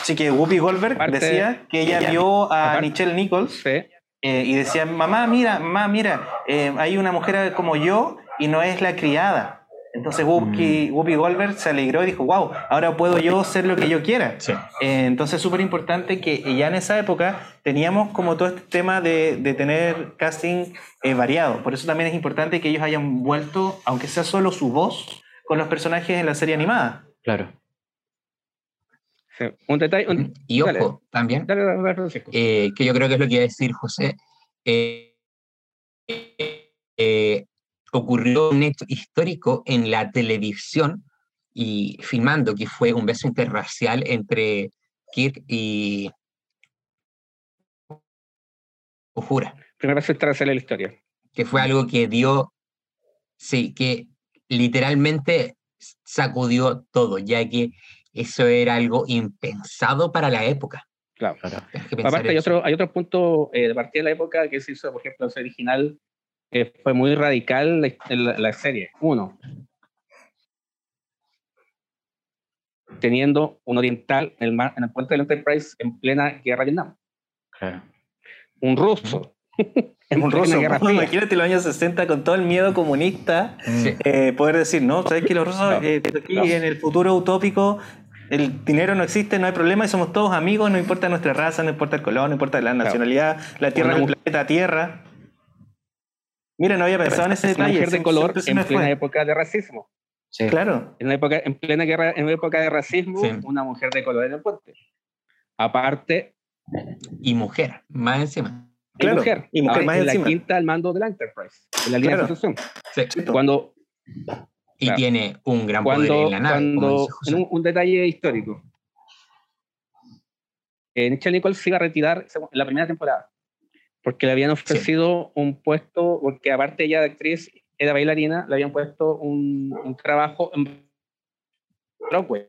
Así que Whoopi Goldberg Aparte- decía que ella vio a Nichelle Nichols eh, y decía, mamá, mira, mamá, mira, eh, hay una mujer como yo y no es la criada. Entonces Whoopi, Whoopi Goldberg se alegró y dijo, wow, ahora puedo yo ser lo que yo quiera. Sí. Eh, entonces es súper importante que ya en esa época teníamos como todo este tema de, de tener casting eh, variado. Por eso también es importante que ellos hayan vuelto, aunque sea solo su voz, con los personajes en la serie animada. Claro. sí. Un detalle. un- Y dale, ojo, también, dale, dale, eh, que yo creo que es lo que iba a decir José, eh, eh, ocurrió un hecho histórico en la televisión y filmando, que fue un beso interracial entre Kirk y Uhura, Primera vez que hacer la historia. que fue algo que dio, sí, que literalmente sacudió todo, ya que eso era algo impensado para la época. Claro. Aparte, hay otro, hay otro punto eh, de partida de la época que se hizo, por ejemplo, la original, que fue muy radical la, la- la serie. Uno, teniendo un oriental en el, mar- en el puente del Enterprise en plena guerra de Vietnam. Claro. Un ruso. en un plena ruso. Guerra Fría. Imagínate los años 60 con todo el miedo comunista. Sí. eh, poder decir, no, sabes que los rusos Claro, eh, aquí claro. en el futuro utópico el dinero no existe, no hay problema y somos todos amigos, no importa nuestra raza, no importa el color, no importa la nacionalidad, la tierra, Una el planeta Tierra. Mira, no había pensado en ese Una detalle. mujer de color se en plena fue. época de racismo. Sí. Claro. En, la época, en plena guerra, en época de racismo, Sí. una mujer de color en el puente. Aparte, Y mujer, más encima. y Claro, mujer. y mujer Ah, más en la encima. quinta al mando del Enterprise, de la línea Claro. de sucesión. Sí. Cuando, Y Claro. tiene un gran poder cuando, en la nave, cuando en un, un detalle histórico. Eh, Nichelle Nichols se iba a retirar en la primera temporada, porque le habían ofrecido un puesto, porque aparte ella de actriz, era bailarina, le habían puesto un, un trabajo en Broadway.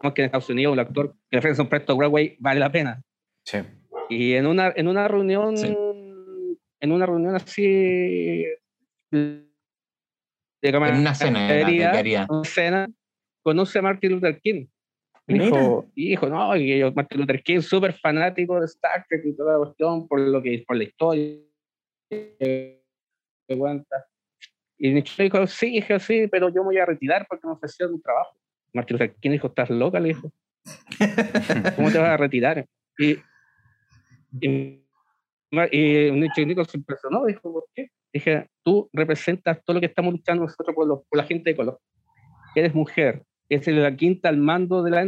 Como que en Estados Unidos un actor que le ofrece un puesto a Broadway vale la pena. Sí. Y en una, en una reunión, Sí. en una reunión así de En una cena taquería. una cena, conoce a Martin Luther King. Dijo, y dijo, no, y yo, Martin Luther King, súper fanático de Star Trek y toda la cuestión, por lo que, por la historia que cuenta. Y dijo, sí, dije, sí, pero yo me voy a retirar porque me ofrecieron un trabajo. Martin Luther King dijo, estás loca, le dijo. *laughs* ¿Cómo te vas a retirar? Y, y, y Nichelle Nichols se impresionó, dijo, ¿por qué? Dije, tú representas todo lo que estamos luchando nosotros por, los- por la gente de color. Eres mujer, es la quinta al mando de la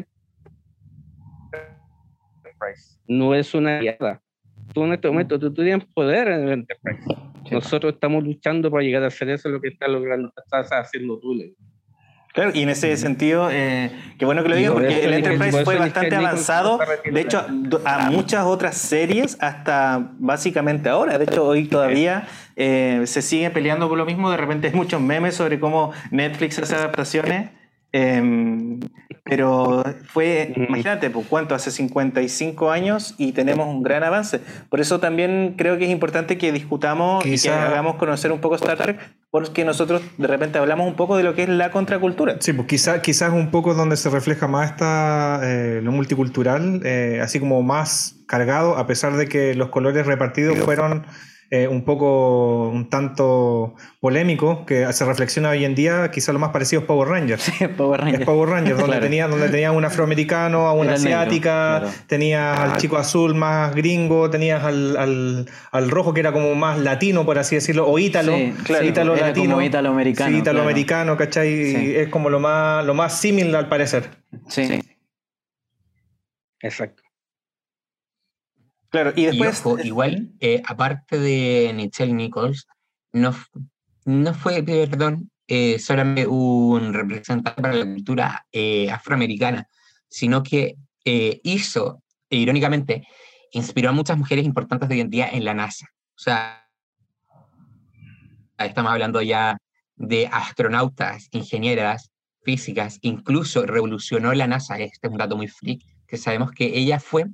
Enterprise. No es una aliada. Tú en este momento, tú, tienes poder en el Enterprise. Nosotros estamos luchando para llegar a hacer eso, lo que está logrando, estás haciendo tú. Claro, y en ese sentido, eh, qué bueno que lo digas, por porque eso el Enterprise fue bastante avanzado, de hecho, a muchas otras series, hasta básicamente ahora. De hecho, hoy todavía eh, se sigue peleando por lo mismo. De repente hay muchos memes sobre cómo Netflix hace adaptaciones. Em, pero fue, imagínate, pues cuánto, hace 55 años y tenemos un gran avance. Por eso también creo que es importante que discutamos y que Quizá- hagamos conocer un poco Star Trek, porque nosotros de repente hablamos un poco de lo que es la contracultura. Sí, pues quizá, quizás un poco donde se refleja más esta, eh, lo multicultural, eh, así como más cargado, a pesar de que los colores repartidos fueron eh, un poco, un tanto polémico, que se reflexiona hoy en día, quizá lo más parecido es Power Rangers. *laughs* Sí, Power Rangers. Es Power Rangers, donde *laughs* Claro. tenía donde tenía un afroamericano, a una negro, asiática, claro. tenías al chico azul más gringo, tenías al, al, al rojo que era como más latino, por así decirlo, o ítalo, Sí, claro, ítalo era latino. como ítalo-americano, Sí, claro. ítalo-americano, ¿cachai? Sí. Es como lo más, lo más similar al parecer. Sí. Exacto. Claro, y Y después. ojo, igual, eh, aparte de Nichelle Nichols, no, no fue, perdón, eh, solamente un representante para la cultura eh, afroamericana, sino que hizo, e irónicamente, inspiró a muchas mujeres importantes de hoy en día en la NASA. O sea, estamos hablando ya de astronautas, ingenieras, físicas, incluso revolucionó la NASA, este es un dato muy freak, que sabemos que ella fue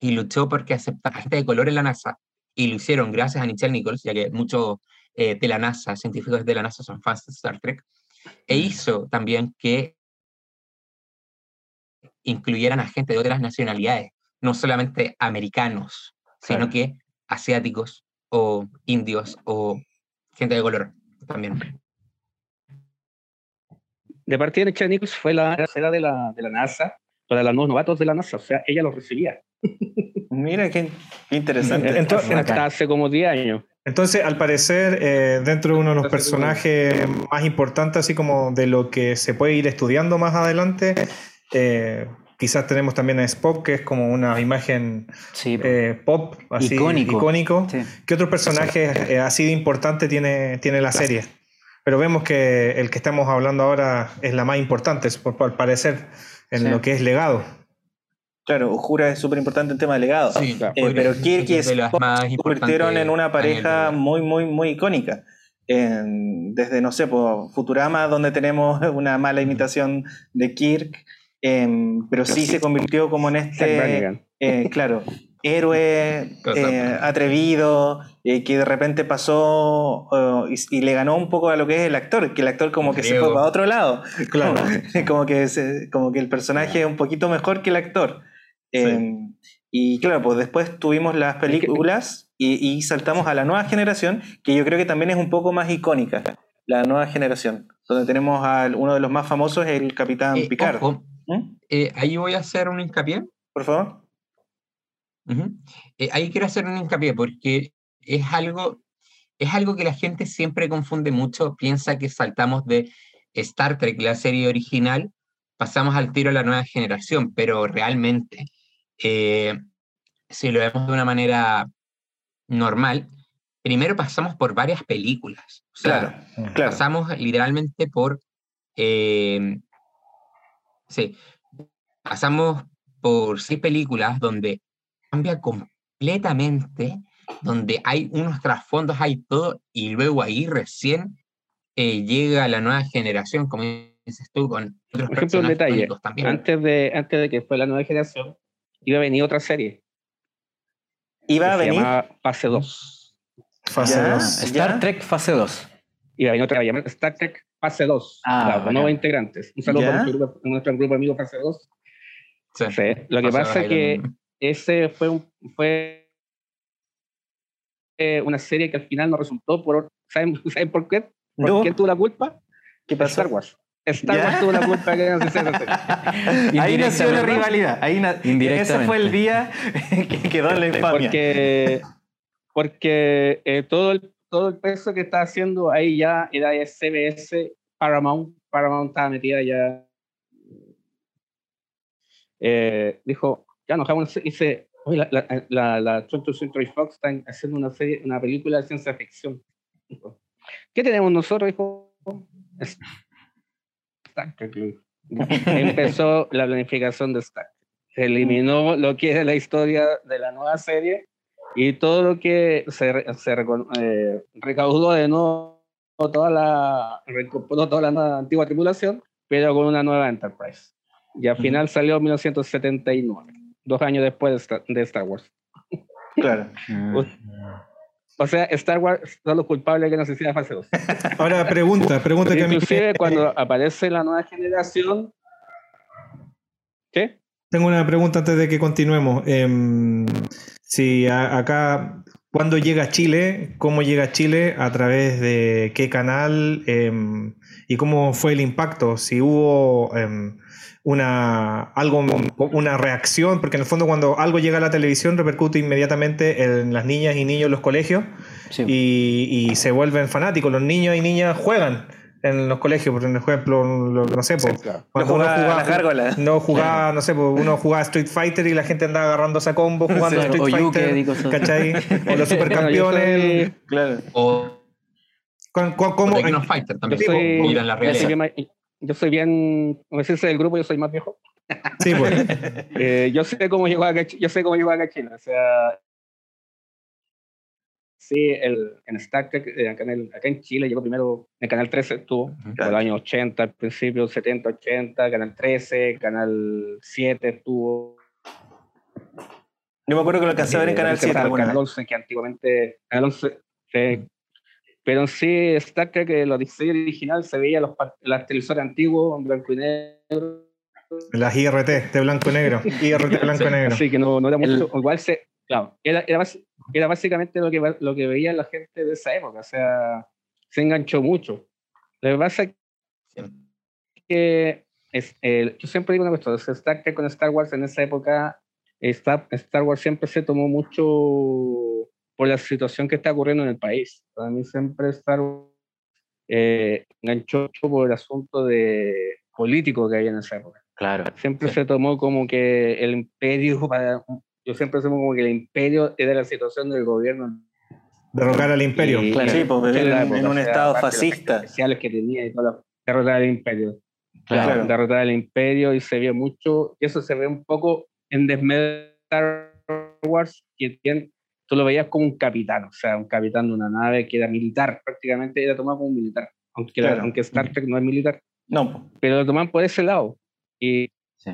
y luchó porque aceptara gente de color en la NASA. Y lo hicieron gracias a Nichelle Nichols, ya que muchos eh, de la NASA, científicos de la NASA, son fans de Star Trek. E hizo también que incluyeran a gente de otras nacionalidades, no solamente americanos, sino Claro. que asiáticos o indios o gente de color también. De partida de Nichelle Nichols fue la tercera de la, de la NASA, para los nuevos novatos de la NASA, o sea, ella los recibía. Mira qué, interesante. Ento- Hasta, hace como 10 años. Entonces, al parecer, eh, dentro de uno de los Entonces, personajes más importantes, así como de lo que se puede ir estudiando más adelante, eh, quizás tenemos también a Spock, que es como una imagen Sí, eh, pop, así Icónico. icónico. sí. ¿Qué otros personajes eh, así de importante tiene, tiene la serie? Pero vemos que el que estamos hablando ahora es la más importante, es por, al parecer, en Sí. lo que es legado. Claro, Uhura es súper importante en tema de legado. Sí, claro. Eh, podría pero Kirk y Spock se convirtieron en una pareja muy, muy, muy icónica. En- desde, no sé, por Futurama, donde tenemos *laughs* una mala imitación de Kirk, em, pero sí se convirtió como en este, eh, claro, héroe eh, atrevido, eh, que de repente pasó eh, y, y le ganó un poco a lo que es el actor, que el actor como que se fue para otro lado. Claro. Como, *laughs* como que, se- como que el personaje es un poquito mejor que el actor. Eh, y claro, pues después tuvimos las películas y, y saltamos a la nueva generación, que yo creo que también es un poco más icónica. La nueva generación, donde tenemos a uno de los más famosos, el Capitán Eh, Picard. ojo, ¿Mm? eh, ahí voy a hacer un hincapié. Por favor. Ujú. Eh, ahí quiero hacer un hincapié porque es algo, es algo que la gente siempre confunde mucho, piensa que saltamos de Star Trek, la serie original, pasamos al tiro a la nueva generación, pero realmente, eh, si lo vemos de una manera normal, primero pasamos por varias películas. O sea, Claro, claro. pasamos literalmente por. eh, sí, pasamos por seis películas donde cambia completamente, donde hay unos trasfondos, hay todo, y luego ahí recién eh, llega la nueva generación, como dices tú, con otros Por ejemplo, un personajes detalle. también. Antes de, antes de que fue la nueva generación, iba a venir otra serie. Iba a se venir. llamaba Fase 2. Fase Ya. dos. Star ¿Ya? Trek fase 2. Iba a venir otra, llamada Star Trek Fase 2. Ah, claro, nuevos integrantes. Un saludo para nuestro grupo, nuestro grupo amigo Fase 2. Sí. Sí, Lo que pasa es que también. Ese fue, un, fue eh, una serie que al final no resultó por... ¿Saben, *laughs* ¿saben por qué? ¿Por No. quién tuvo la culpa? ¿Qué pasó? Star Wars. Star ¿Ya? Wars tuvo la culpa de que no se. *laughs* Ahí nació la rivalidad. Ahí na- Ese fue el día *laughs* que quedó en la infamia. Porque, porque eh, todo, el, todo el peso que está haciendo ahí ya era de CBS, Paramount. Paramount estaba metida ya. Eh, dijo, ya nos vamos a dice, "Oye, la, la, la, la 20th Century Fox está haciendo una serie, una película de ciencia ficción. ¿Qué tenemos nosotros? Star Trek. dijo. Empezó la planificación de Star. Se eliminó lo que era la historia de la nueva serie y todo lo que se, se eh, recaudó de nuevo toda la, toda la nueva- antigua tripulación, pero con una nueva Enterprise. Y al final salió en 1979, dos años después de Star, de Star Wars. Claro. Mm. O sea, Star Wars son los culpables de que no se hiciera fase 2. Ahora, pregunta, pregunta que a mí- Inclusive cuando aparece la nueva generación... ¿Qué? Tengo una pregunta antes de que continuemos. Em, Sí, a- acá, ¿cuándo llega a Chile? ¿Cómo llega a Chile? ¿A través de qué canal? Em, ¿Y cómo fue el impacto? Si hubo em, una, algo, una reacción, porque en el fondo cuando algo llega a la televisión repercute inmediatamente en las niñas y niños en los colegios Sí. y, y se vuelven fanáticos. Los niños y niñas juegan en los colegios, por ejemplo, lo- no sé, po, claro. cuando No uno jugaba a jugaba, las gárgolas. no jugaba, no sé, po, uno jugaba Street Fighter y la gente andaba agarrándose a combo jugando Sí. Street O Fighter, así. ¿cachai? O los *laughs* supercampeones. Claro. O ¿Cómo- cómo- cómo- The King of Fighter Yo también. soy, Mira la yo soy realidad. bien, ma- yo soy bien, como decirse del grupo, yo soy más viejo. Sí, pues. *laughs* Eh, yo sé cómo llegó a yo sé cómo llegó a. O sea, sí, el, en Star Trek, eh, acá, en el- acá en Chile llegó primero, en Canal 13 estuvo, por el año 80, al principio 70, 80, Canal 13, Canal 7 estuvo. Yo me acuerdo que lo alcancé a ver en eh, Canal después 7 pasaba alguna Canal vez. 11, que antiguamente, Canal 11, sí. Pero en sí, Star Trek, eh, los diseños original se veía los, las televisores antiguos, en blanco y negro. Las IRT de blanco y negro. *laughs* IRT blanco y negro. Así que no, no era El- mucho. Igual se. Claro, era, era, era básicamente lo que, lo que veía la gente de esa época. O sea, se enganchó mucho. Lo que pasa es que. Es, eh, yo siempre digo una cuestión: o sea, Star Trek con Star Wars en esa época, Star, Star Wars siempre se tomó mucho por la situación que está ocurriendo en el país. Para mí, siempre Star Wars eh, enganchó mucho por el asunto de político que había en esa época Claro. siempre Sí. se tomó como que el imperio *laughs* para yo siempre tomo como que el imperio era la situación del gobierno Derrocar al imperio. Y- claro. Sí, pues vivir en en, época, en o un estado los fascista. especiales que tenía y todo derrotar al imperio Claro. Claro. derrotar al imperio y se vio mucho y eso se ve un poco en Desmedar Star Wars que tiene- tú lo veías como un capitán o sea un capitán de una nave que era militar prácticamente era tomado como un militar aunque, era- Claro. aunque Star Trek no es militar No, pero lo toman por ese lado y Sí.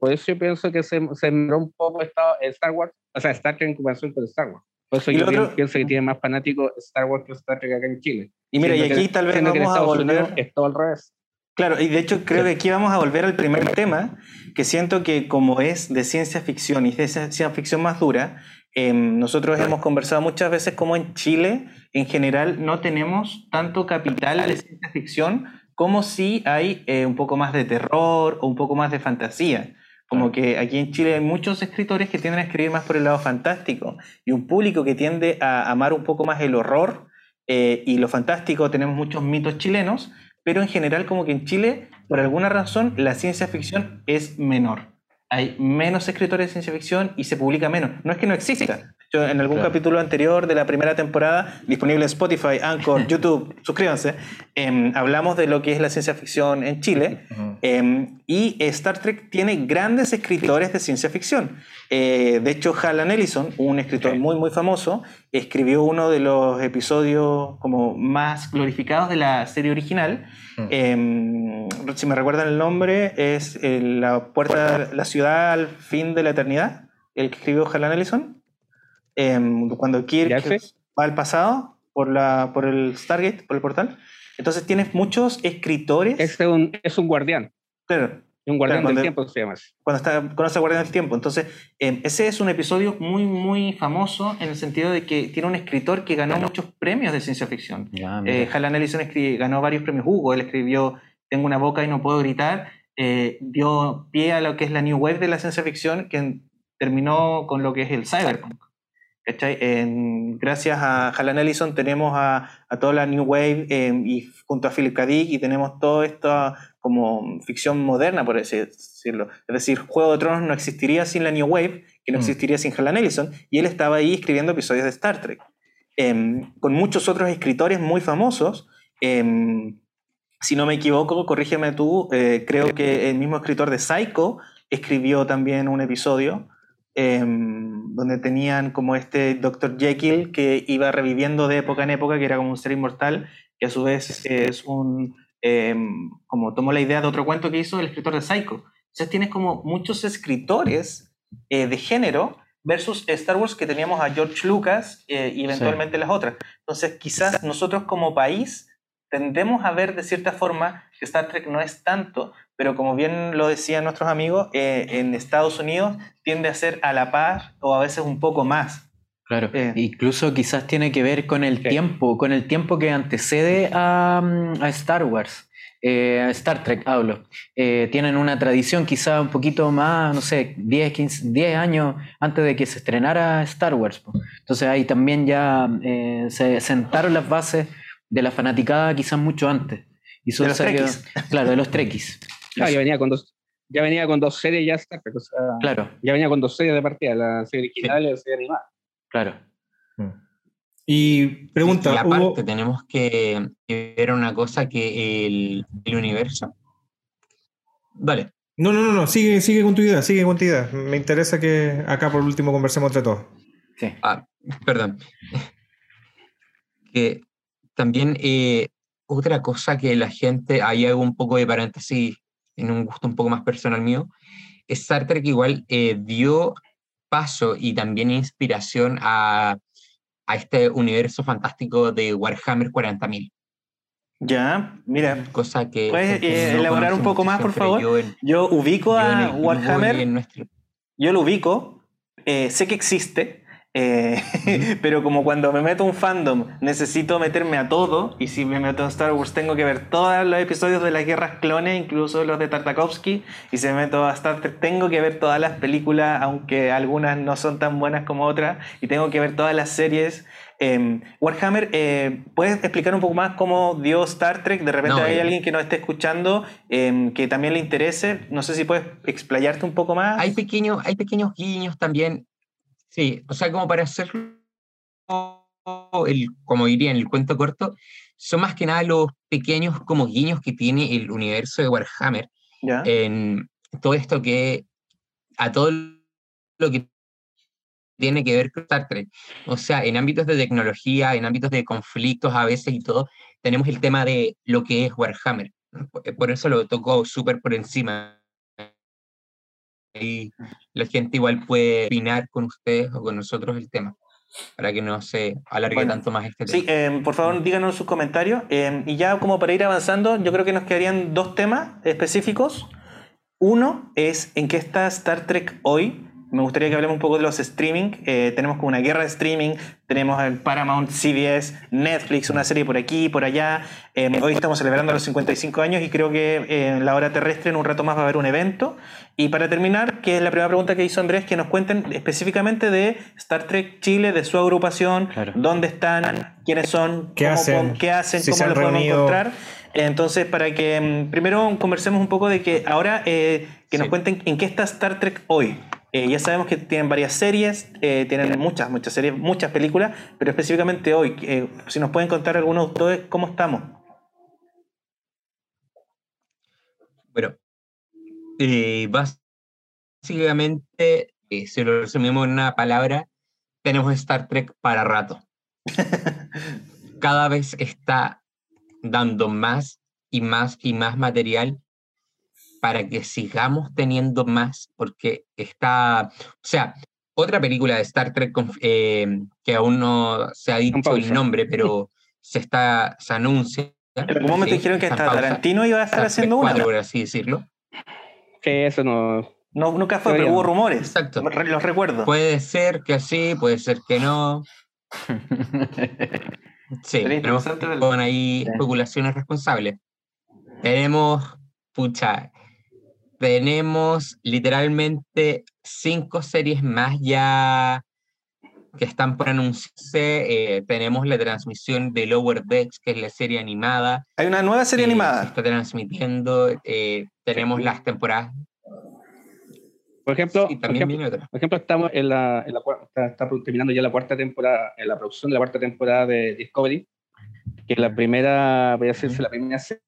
Por eso yo pienso que se, se sembró un poco Star, Star Wars, o sea, Star Trek en comparación con Star Wars. Por eso Y yo otro- pi- pienso que tiene más fanáticos Star Wars que Star Trek acá en Chile. Y mira, y Siendo que- aquí tal vez que vamos a volver. Unidos es todo al revés. Claro, y de hecho creo que aquí vamos a volver al primer tema, que siento que como es de ciencia ficción y de ciencia ficción más dura, em, nosotros hemos conversado muchas veces como en Chile, en general, no tenemos tanto capital de ciencia ficción como si hay eh, un poco más de terror o un poco más de fantasía. Como que aquí en Chile hay muchos escritores que tienden a escribir más por el lado fantástico y un público que tiende a amar un poco más el horror eh, y lo fantástico. Tenemos muchos mitos chilenos, pero en general como que en Chile, por alguna razón, la ciencia ficción es menor. Hay menos escritores de ciencia ficción y se publica menos. No es que no exista. En algún Claro. capítulo anterior de la primera temporada, disponible en Spotify, Anchor, *laughs* YouTube, suscríbanse, em, hablamos de lo que es la ciencia ficción en Chile. Ujú. Em, y Star Trek tiene grandes escritores de ciencia ficción. Eh, de hecho, Harlan Ellison, un escritor muy, muy famoso, escribió uno de los episodios como más glorificados de la serie original. Mm. Em, si me recuerdan el nombre, es eh, la, puerta, la ciudad al fin de la eternidad, el que escribió Harlan Ellison. Em, cuando Kirk va al pasado por, la, por el Stargate, por el portal. Entonces tienes muchos escritores. Es un, es un guardián, Claro, un guardián Claro, del cuando- tiempo se llama así. cuando está conoce a Guardián del Tiempo. Entonces, eh, ese es un episodio muy, muy famoso en el sentido de que tiene un escritor que ganó muchos premios de ciencia ficción. Ya. Eh, Harlan Ellison escri- ganó varios premios Hugo. Él escribió Tengo una boca y no puedo gritar. eh, dio pie a lo que es la New Wave de la ciencia ficción, que terminó con lo que es el cyberpunk. ¿Cachai? En- gracias a Harlan Ellison tenemos a, a toda la New Wave eh, y junto a Philip K. Dick y tenemos toda esta como ficción moderna, por así decirlo. Es decir, Juego de Tronos no existiría sin la New Wave, que no Mm. existiría sin Harlan Ellison, y él estaba ahí escribiendo episodios de Star Trek. Em, con muchos otros escritores muy famosos. em, si no me equivoco, corrígeme tú, eh, creo que el mismo escritor de Psycho escribió también un episodio em, donde tenían como este Dr. Jekyll que iba reviviendo de época en época, que era como un ser inmortal, que a su vez es un, em, como tomó la idea de otro cuento que hizo el escritor de Psycho. Entonces tienes como muchos escritores eh, de género versus Star Wars que teníamos a George Lucas eh, y eventualmente las otras. Entonces quizás nosotros como país tendemos a ver de cierta forma que Star Trek no es tanto, pero como bien lo decían nuestros amigos, eh, en Estados Unidos tiende a ser a la par o a veces un poco más. Claro, Eh. incluso quizás tiene que ver con el tiempo, con el tiempo que antecede a, mm, a Star Wars, eh, a Star Trek hablo. Eh, tienen una tradición quizá un poquito más, no sé, 10, 15, 10 años antes de que se estrenara Star Wars. Entonces ahí también ya eh, se sentaron las bases de la fanaticada quizás mucho antes. Y eso De los salió-. Claro, de los trekkies. *laughs* Ah, ya venía con dos, ya venía con dos series ya Star Trek, o sea, Claro, ya venía con dos series de partida, la serie original y la serie animada. claro. Y pregunta, y aparte hubo... tenemos que, que ver una cosa que el, el universo. Vale. No, no, no, no, sigue, sigue con tu idea, sigue con tu idea. Me interesa que acá por último conversemos entre todos. Sí. Ah, perdón. *laughs* Que también eh, otra cosa que la gente, ahí hago un poco de paréntesis en un gusto un poco más personal mío, Star Trek igual eh, dio paso y también inspiración a, a este universo fantástico de Warhammer 40.000, Ya, mira, cosa que... ¿Puedes, eh, elaborar un poco más, por favor? yo en- yo ubico yo a Warhammer, nuestro- yo lo ubico, eh, sé que existe, eh, *laughs* pero como cuando me meto a un fandom necesito meterme a todo, y si me meto a Star Wars tengo que ver todos los episodios de las guerras clones, incluso los de Tartakovsky, y si me meto a Star Trek tengo que ver todas las películas, aunque algunas no son tan buenas como otras, y tengo que ver todas las series. Eh, Warhammer, eh, ¿puedes explicar un poco más cómo dio Star Trek? De repente No, hay eh. alguien que nos esté escuchando eh, que también le interese. No sé si puedes explayarte un poco más. hay pequeños, hay pequeños guiños también. Sí, o sea, como para hacerlo, el, como diría en el cuento corto, son más que nada los pequeños como guiños que tiene el universo de Warhammer ¿Ya? en todo esto que a todo lo que tiene que ver con Star Trek. O sea, en ámbitos de tecnología, en ámbitos de conflictos a veces y todo, tenemos el tema de lo que es Warhammer. Por eso lo tocó súper por encima. Y la gente igual puede opinar con ustedes o con nosotros el tema, para que no se alargue Bueno, tanto más este tema. Sí, eh, por favor díganos sus comentarios. eh, y ya como para ir avanzando, yo creo que nos quedarían dos temas específicos. Uno es en qué está Star Trek hoy. Me gustaría que hablemos un poco de los streaming. Eh, tenemos como una guerra de streaming. Tenemos el Paramount, CBS, Netflix, una serie por aquí, por allá. Eh, hoy estamos celebrando los 55 años y creo que eh, en la hora terrestre en un rato más va a haber un evento. Y para terminar, que es la primera pregunta que hizo Andrés, que nos cuenten específicamente de Star Trek Chile, de su agrupación, Claro. dónde están, quiénes son, ¿Qué cómo, hacen? cómo- qué hacen, Si cómo han lo podemos encontrar. Entonces, para que mm, primero conversemos un poco de que ahora eh, que nos cuenten en qué está Star Trek hoy. Eh, ya sabemos que tienen varias series, eh, tienen muchas, muchas series, muchas películas, pero específicamente hoy, eh, si nos pueden contar algunos de ustedes cómo estamos. Bueno, básicamente, si lo resumimos en una palabra, tenemos Star Trek para rato. *laughs* Cada vez está dando más y más y más material para que sigamos teniendo más, porque está, o sea, otra película de Star Trek eh, que aún no se ha dicho el nombre, pero se está, se anuncia. En algún momento sí, dijeron que hasta pausa. Tarantino iba a estar Star haciendo una. 4, por así decirlo. Sí, eso no. No, nunca fue, pero hubo rumores. Exacto. Los recuerdo. Puede ser que sí, puede ser que no. *laughs* Sí, verlo. con ahí especulaciones responsables. Tenemos, pucha, tenemos literalmente cinco series más ya que están por anunciarse. Eh, tenemos la transmisión de Lower Decks, que es la serie animada. Hay una nueva serie que Se animada. está transmitiendo. eh, tenemos las temporadas. Por ejemplo, por también ejemplo, viene otra. por ejemplo, estamos en la, en la está, está terminando ya la cuarta temporada, en la producción de la cuarta temporada de Discovery, que es la primera, voy a decirse, la primera serie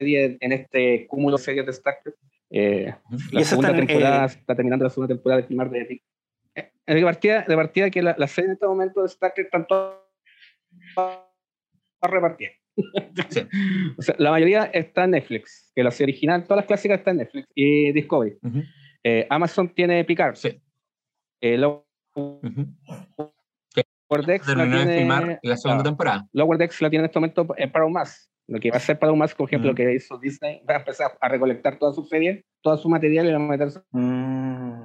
en este cúmulo de series de Star Trek. Eh, la segunda temporada eh, está terminando la segunda temporada de primar de Rick. Eh, de partida, de partida que la, la serie en este momento de Star Trek están todas repartidas. *laughs* Sí. O sea, la mayoría está en Netflix, que la serie original, todas las clásicas están en Netflix y Discovery. Ujú, Eh, Amazon tiene Picard. Sí. Eh, luego ujú. Lower Decks la tiene, filmar la segunda temporada. Lower Decks la tiene en este momento en Paramount Más. Lo que va a hacer Paramount Más, por ejemplo, Mm. lo que hizo Disney, va a empezar a recolectar toda su serie, todo su material y va a meterse. Mm.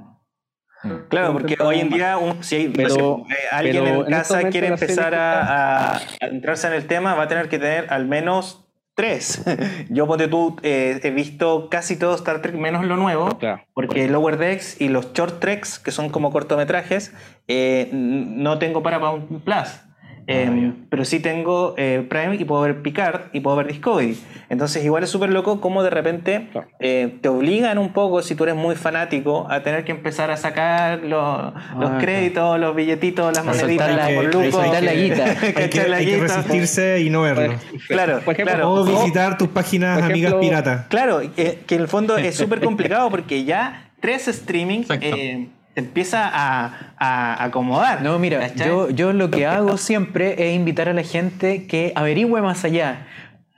Claro, porque hoy en día un- si Pero- eh, alguien pero en en este casa quiere empezar a entrarse en el tema, va a tener que tener al menos tres. *laughs* Yo, ponte tú, eh, he visto casi todo Star Trek, menos lo nuevo, Claro. porque Lower Decks y los Short Treks, que son como cortometrajes, eh, no tengo para Paramount Plus. Eh, pero sí tengo eh, Prime y puedo ver Picard y puedo ver Discovery. Entonces igual es súper loco como de repente Claro. eh, te obligan un poco, si tú eres muy fanático, a tener que empezar a sacar los, los Ah, créditos, los billetitos, las moneditas, la- por a luco. soltar la guita. *laughs* Hay que, la hay que resistirse y no verlo. Claro, Por ejemplo, claro. O visitar tus páginas por amigas ejemplo, piratas. Claro, eh, que en el fondo es súper *laughs* complicado porque ya tres streaming te empieza a, a acomodar. No, mira, ¿cachai? yo, yo lo que hago siempre es invitar a la gente que averigüe más allá.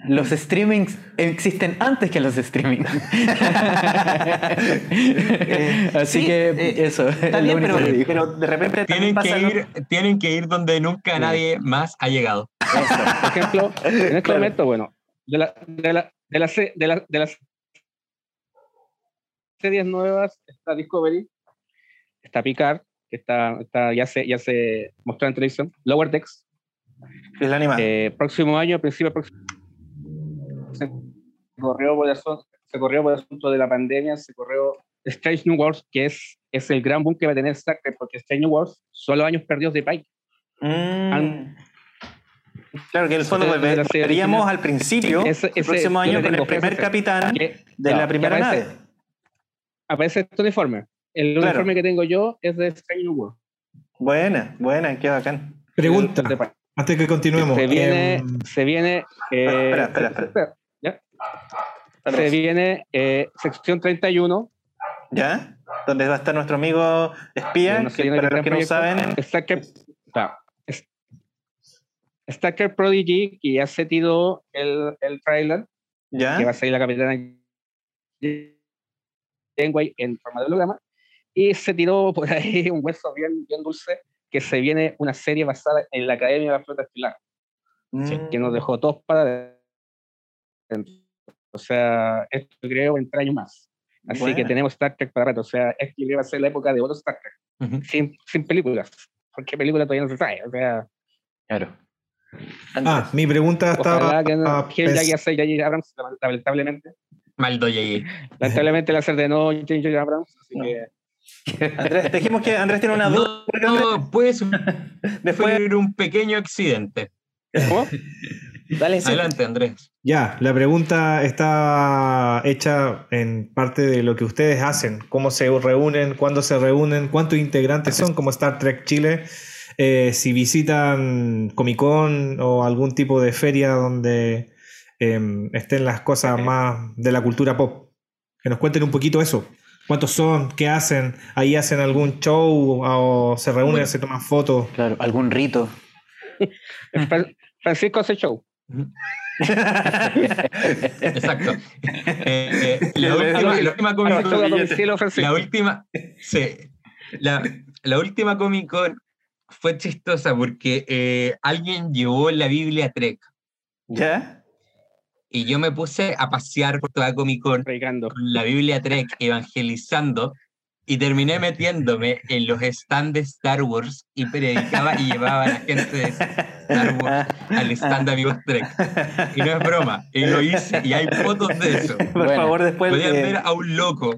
Los streamings existen antes que los streamings. Eh, *laughs* Así sí, que eh, eso. Está es bien, pero, pero de repente Tienen pasa que, ir, tienen que ir donde nunca nadie más ha llegado. Por ejemplo, en este Claro. momento, bueno, de, la, de, la, de, la de, la- de las series nuevas está Discovery, está Picard, que está, está, ya, se, ya se mostró en televisión, Lower Decks, Es la animada. eh, próximo año, principio próximo se corrió por el asunto, se corrió por el asunto de la pandemia, se corrió Strange New Worlds, que es, es el gran boom que va a tener Star Trek, porque Strange New Worlds son los años perdidos de Pike. Mm. Claro que en el fondo de- de la serie veríamos original. al principio, Sí, ese- el ese- próximo año, con el primer ese- capitán que- de claro, la primera aparece- nave. aparece este uniforme. El Claro. uniforme que tengo yo es de Strange New World. Buena, buena, qué bacán. Pregunta, Pike. antes que continuemos. Se viene, em, se viene, eh, Espera, espera, espera. ¿ya? Se viene eh, sección 31. ¿Ya? Donde va a estar nuestro amigo espía, no sé que para los que no proyecto. saben, Star Trek, claro, es- Star Trek Prodigy, que ya se tiró el, el trailer, que va a ¿ya? salir la capitana Janeway en forma de holograma, y se tiró por ahí *laughs* un hueso bien, bien dulce, que se viene una serie basada en la Academia de la Flota Estelar. Mm. que nos dejó todos para. O sea, esto creo entra años más. Así Buena. que tenemos Star Trek para rato. O sea, es que va a ser la época de otro Star Trek, Ujú. sin, sin películas. Porque película todavía no se sabe. O sea, Claro. Ah, mi pregunta estaba. que no, ah, pens- ya sea J.J. Abrams, lamentablemente. Maldo Yeye. Lamentablemente la hacer de no J.J. Abrams. Así No. que *laughs* Andrés, dijimos que Andrés tiene una duda. Andrés No, puede *laughs* después, un pequeño accidente. ¿Cómo? *laughs* dale, sí. Adelante, Andrés. Ya, la pregunta está hecha en parte de lo que ustedes hacen, cómo se reúnen, cuándo se reúnen, cuántos integrantes son como Star Trek Chile, eh, si visitan Comic Con o algún tipo de feria donde em, estén las cosas más de la cultura pop. Que nos cuenten un poquito eso. ¿Cuántos son? ¿Qué hacen? ¿Ahí hacen algún show o se reúnen, Bueno. se toman fotos? Claro, algún rito. *laughs* Fran- Francisco hace show. *laughs* Exacto. Eh, eh, la, última, la última Comic Hace Con- show a domicilio, Francisco. La última, sí, la, la última Comic Con fue chistosa porque eh, alguien llevó la Biblia Trek ¿Ya? Y yo me puse a pasear por toda Comic Con Predicando. con la Biblia Trek evangelizando y terminé metiéndome en los stands de Star Wars y predicaba y llevaba a la gente de Star Wars al stand de Amigos Trek. Y no es broma, y lo hice y hay fotos de eso. *laughs* Por Bueno, favor, después Podían de- ver a un loco,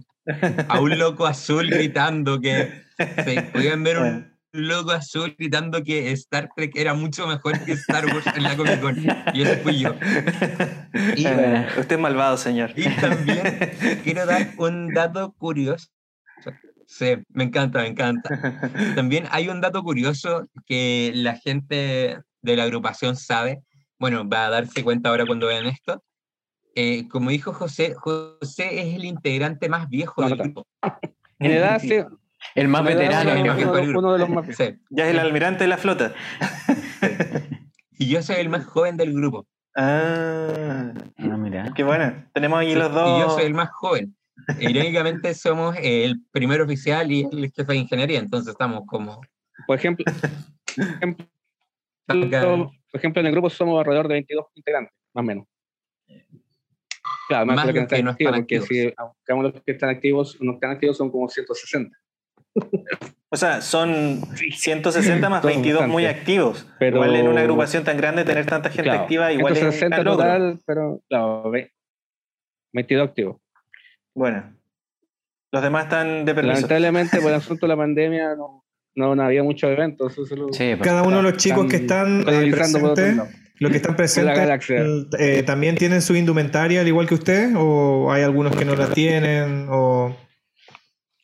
a un loco azul gritando que. sí, podían ver un loco azul gritando que Star Trek era mucho mejor que Star Wars en la Comic Con. Y ese fui yo. Y, Eh, Usted es malvado, señor. y también quiero dar un dato curioso. Sí, me encanta, me encanta. También hay un dato curioso que la gente de la agrupación sabe. Bueno, va a darse cuenta ahora cuando vean esto. Eh, como dijo José, José es el integrante más viejo No, del grupo. En edad, sí. El más veterano. el uno, más viejo del uno- grupo. uno de los más Sí. Ya es el almirante de la flota. Y yo soy el más joven del grupo. Ah, Ah, mira. qué bueno. Tenemos ahí Sí, los dos. Y yo soy el más joven. Irónicamente *laughs* somos el primer oficial y el jefe de ingeniería, entonces estamos como... Por ejemplo, por ejemplo, Por ejemplo, en el grupo somos alrededor de 22 integrantes, más o menos. Claro, más, Más de los que que no están activos, porque si buscamos los que están activos, los que están activos son como 160. O sea, son 160 más Son 22 muy activos. Pero- Igual en una agrupación tan grande tener tanta gente Claro, activa igual es 160 un gran logro. total, pero claro, ve- 22 activos. Bueno. Los demás están de permiso. Lamentablemente, por el *laughs* asunto de la pandemia, no, no, no había muchos eventos. Eso es lo- Sí, pues. Cada uno de los chicos que están eh, presentes, los que están presentes, eh, también tienen su indumentaria al igual que usted, o hay algunos que no la tienen, o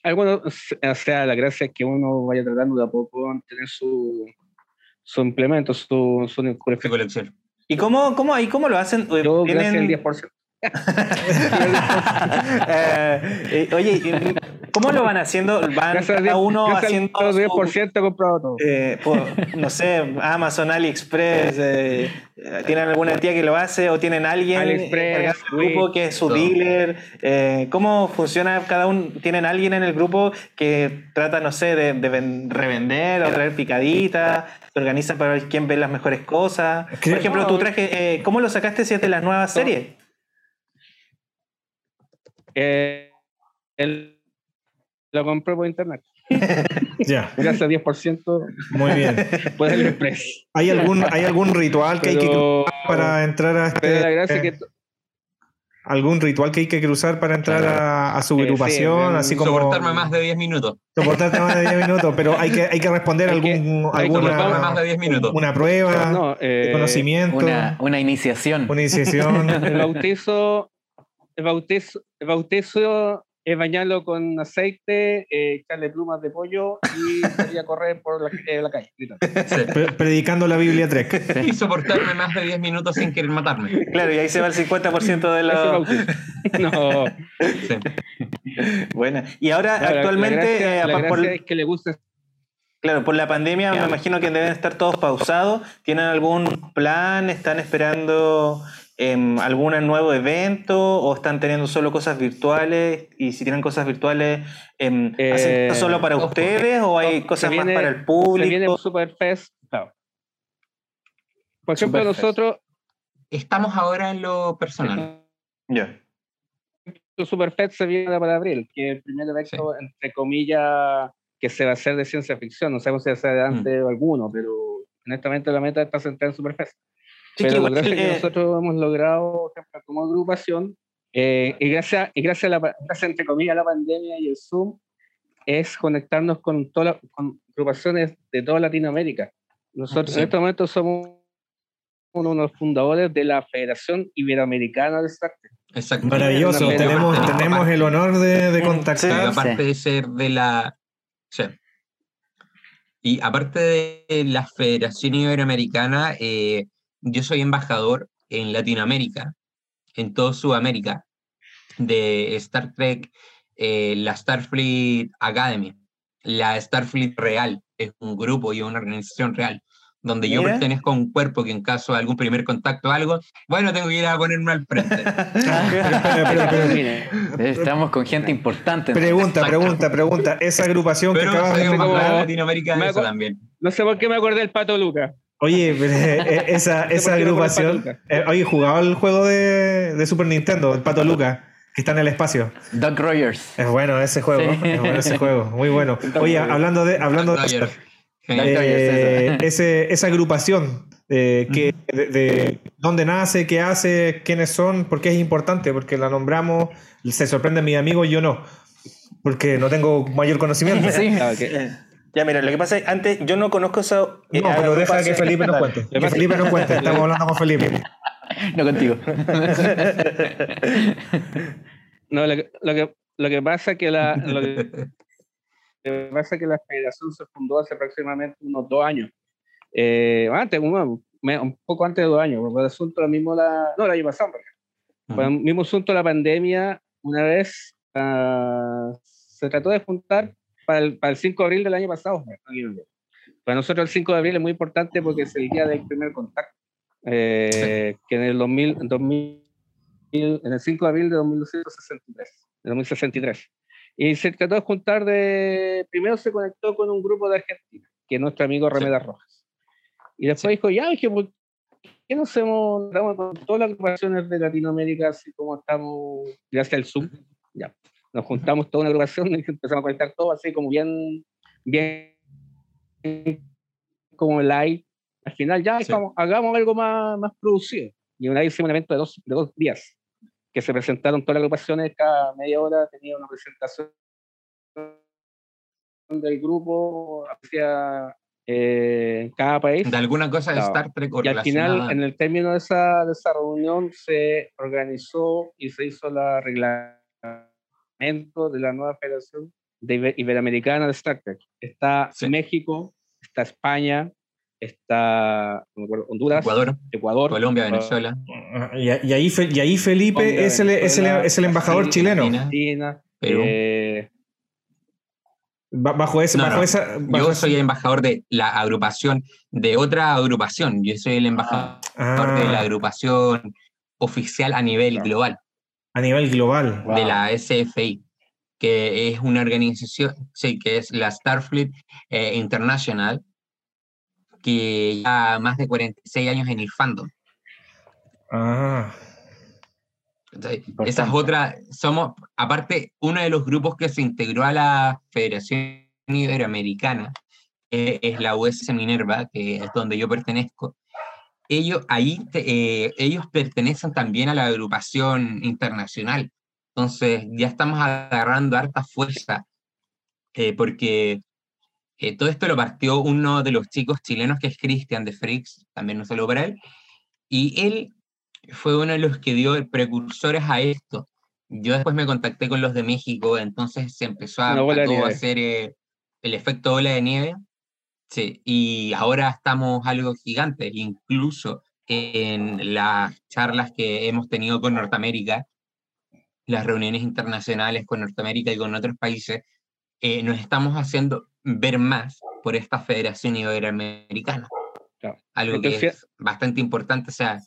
Algunos, o sea, la gracia es que uno vaya tratando de a poco tener su, su implemento, su, su colección. ¿Y cómo, cómo, ahí, cómo lo hacen? Eh, Yo, gracias al ¿Tienen- 10%. Eh, oye, ¿cómo lo van haciendo? ¿Van Gracias cada 10%, uno gracias haciendo al su- 10% he comprado todo. eh, por, no sé, Amazon, AliExpress, eh, ¿tienen alguna tía que lo hace o tienen alguien AliExpress, encargado del grupo que es su todo. dealer? Eh, ¿Cómo funciona cada uno? ¿Tienen alguien en el grupo que trata, no sé, de, de ven- revender o traer picaditas? ¿Se organizan para ver quién ve las mejores cosas? Por ejemplo, tu traje, eh, ¿cómo lo sacaste si es de las nuevas series? Eh, el- lo compré por internet. *laughs* ya, Gracias al 10% muy bien. *laughs* por el express. ¿Hay algún, hay algún ritual que hay que Pero, para entrar a pero la este, gracia es que algún ritual que hay que cruzar para entrar a, a su Eh, sí, agrupación, así como Soportarme más de 10 minutos. soportarte más de 10 minutos, pero hay que, hay que responder *laughs* Hay que- algún, hay que Soportarme alguna más de 10 minutos. una prueba, no, de eh, conocimiento, Una, una iniciación. una iniciación. el bautizo, el bautizo, el bautizo es bañarlo con aceite, eh, echarle plumas de pollo y *laughs* salir a correr por la, eh, la calle. Sí. predicando la Biblia Trek. Y soportarme más de 10 minutos sin querer matarme. Claro, y ahí se va el 50% de los... bautizo. No, Sí. Buena. Y ahora, la- la actualmente, gracia- eh, la por- gracia es que le gusta Claro, por la pandemia me imagino que deben estar todos pausados. ¿Tienen algún plan? ¿Están esperando em, algún nuevo evento? ¿O están teniendo solo cosas virtuales? Y si tienen cosas virtuales, em, ¿hacen Eh, esto solo para ojo, ustedes o hay cosas viene- más para el Se viene público? Superfest. claro. Por ejemplo, Superfest. nosotros, Estamos ahora en lo personal. Ya. el Superfest se viene para abril, que es el primer evento, entre comillas, que se va a hacer de ciencia ficción. No sabemos si va a ser de Mm. antes o alguno, pero honestamente la meta está centrada en Superfest. Sí, que Pero lo igual, gracias que eh, nosotros hemos logrado, como agrupación, eh, y, gracias, y gracias, a la, gracias, entre comillas, a la pandemia y el Zoom, es conectarnos con, toda la- con agrupaciones de toda Latinoamérica. Nosotros Sí. en este momento somos uno de los fundadores de la Federación Iberoamericana de Star Trek. Exacto. Maravilloso, tenemos, tenemos el honor de, de Sí, contactar. aparte de ser de la. sí. Y aparte de la Federación Iberoamericana, eh, yo soy embajador en Latinoamérica, en toda Sudamérica, de Star Trek, eh, la Starfleet Academy. La Starfleet Real es un grupo y una organización real, donde yo pertenezco a un cuerpo que en caso de algún primer contacto o algo, bueno, tengo que ir a ponerme al frente. *laughs* Estamos con gente importante. Pregunta, pregunta, pregunta. Esa agrupación que acabas de Latinoamérica Me eso también. no sé por qué me acordé del Pato Luca. Oye, *laughs* pero, eh, esa, sé esa no agrupación. eh, oye, jugaba el juego de, de Super Nintendo, el Pato Luca, que está en el espacio. Doc Rogers. Es bueno ese juego, Sí. es bueno ese juego, muy bueno. *laughs* Oye, hablando de, hablando de *laughs* eh, ese, esa agrupación, eh, que, de, de dónde nace, qué hace, quiénes son, por qué es importante, porque la nombramos, se sorprenden mis amigos, yo no, porque no tengo mayor conocimiento. Sí. Que- Eh, Ya, mira, lo que pasa es antes yo no conozco esa. eh, No, pero deja que. Felipe nos cuente. Que Felipe nos cuente, *laughs* estamos hablando con Felipe. No contigo. No, lo que, lo que, lo que pasa es que la, lo que, *laughs* lo que pasa es que la federación se fundó hace aproximadamente unos dos años. Eh, antes, un, un poco antes de dos años, por el asunto lo mismo la, no, el año pasado, por el mismo asunto de la pandemia, una vez ah, se trató de juntar para el, para el 5 de abril del año pasado. Para nosotros el 5 de abril es muy importante porque es el día del primer contacto. Eh, que en el 2000, en 2000 en el 5 de abril de 2263, de 2063. Y se trató de juntar de... Primero se conectó con un grupo de Argentina, que es nuestro amigo Remeda Rojas. Y después dijo, ya, dije, ¿por qué no hacemos, con todas las agrupaciones de Latinoamérica, así como estamos, gracias al Zoom? Ya, nos juntamos toda una agrupación y empezamos a conectar todo así como bien, bien, como live. Al final ya Sí. hagamos, hagamos algo más, más producido. Y una vez hicimos un evento de dos, de dos días, que se presentaron todas las agrupaciones, cada media hora tenía una presentación del grupo hacia eh, cada país. De alguna cosa de. Star Trek Y al final, en el término de esa, de esa reunión, se organizó y se hizo la reglamento de la nueva federación de Iber- Iberoamericana de Star Trek. Está Sí. México, está España, está no me acuerdo, Honduras, Ecuador, Ecuador, Colombia, ah, Venezuela, Ah, Y, y ahí, Fe- y ahí Felipe Colombia, es el, es, el, Venezuela, es el embajador Brasil, chileno. Argentina, Perú. eh, Ba- Bajo, ese, No, bajo no. esa. bajo Yo soy el embajador de la agrupación, de otra agrupación. Yo soy el embajador Ah, de la agrupación oficial a nivel global, a nivel global. Wow. de la SFI, que es una organización, sí, que es la Starfleet eh, International, que ya más de 46 años en el fandom. Ah, Entonces, Importante. Esa es otra, somos, aparte, uno de los grupos que se integró a la Federación Iberoamericana, eh, es la USS Minerva, que es donde yo pertenezco. Ellos, ahí, eh, ellos pertenecen también a la agrupación internacional. Entonces, ya estamos agarrando harta fuerza, eh, porque eh, todo esto lo partió uno de los chicos chilenos, que es Cristian de Freaks, también un saludo para él, y él fue uno de los que dio precursores a esto. Yo después me contacté con los de México, entonces se empezó a, a todo a hacer eh, el efecto bola de nieve. Sí, y ahora estamos algo gigante, incluso en las charlas que hemos tenido con Norteamérica, las reuniones internacionales con Norteamérica y con otros países, eh, nos estamos haciendo ver más por esta Federación Iberoamericana. Claro. Algo que es bastante importante, o sea,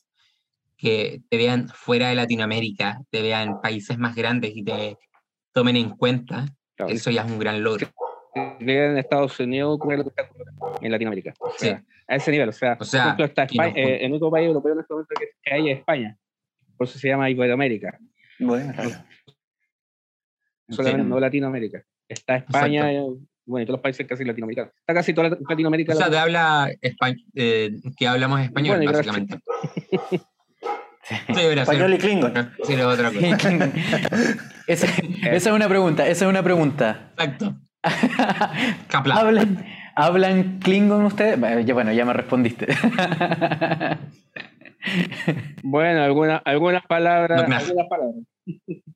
que te vean fuera de Latinoamérica, te vean países más grandes y te tomen en cuenta, claro, eso ya es un gran logro. En Estados Unidos como es lo que está ocurriendo en Latinoamérica. O Sí. sea, a ese nivel. O sea, O sea, por ejemplo, está España, eh, el único país europeo en este momento que, que hay es España. Por eso se llama Iberoamérica. Bueno, claro. Solamente Sí. no Latinoamérica. Está España, eh, bueno, y todos los países casi latinoamericanos. Está casi toda Lat- Latinoamérica. O sea, la- te habla eh, que hablamos español, Bueno, básicamente. *laughs* Sí, Brasil. Español y Klingon. Sí, es otra cosa. *laughs* *laughs* esa, esa es una pregunta, esa es una pregunta. Exacto. *laughs* ¿Hablan, ¿Hablan Klingon ustedes? Bueno, ya, bueno, ya me respondiste. Bueno, alguna, algunas palabras. No, no. algunas palabras.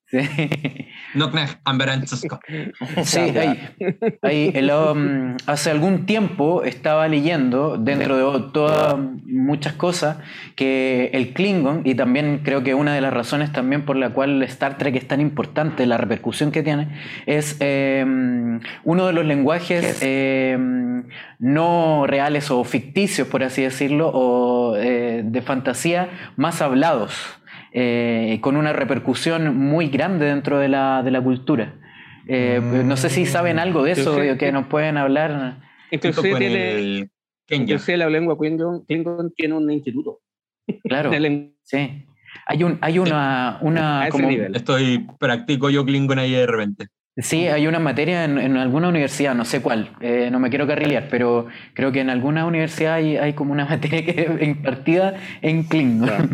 Sí. Noknech Amberanchusko. *laughs* Sí, ahí, ahí, el, um, hace algún tiempo estaba leyendo, dentro de todas muchas cosas, que el Klingon, y también creo que una de las razones también por la cual Star Trek es tan importante, la repercusión que tiene, es eh, uno de los lenguajes eh, no reales o ficticios, por así decirlo, o eh, de fantasía más hablados eh, con una repercusión muy grande dentro de la, de la cultura. Eh, No sé si saben algo de eso, Sí, sí. que nos pueden hablar. Inclusive, tiene, el inclusive la lengua Klingon, Klingon tiene un instituto. Claro, *laughs* sí. Hay, un, hay una, una como-. Estoy, practico yo Klingon ahí de repente. Sí, hay una materia en, en alguna universidad, no sé cuál, eh, no me quiero carrilear, pero creo que en alguna universidad hay, hay como una *laughs* materia que impartida en Klingon.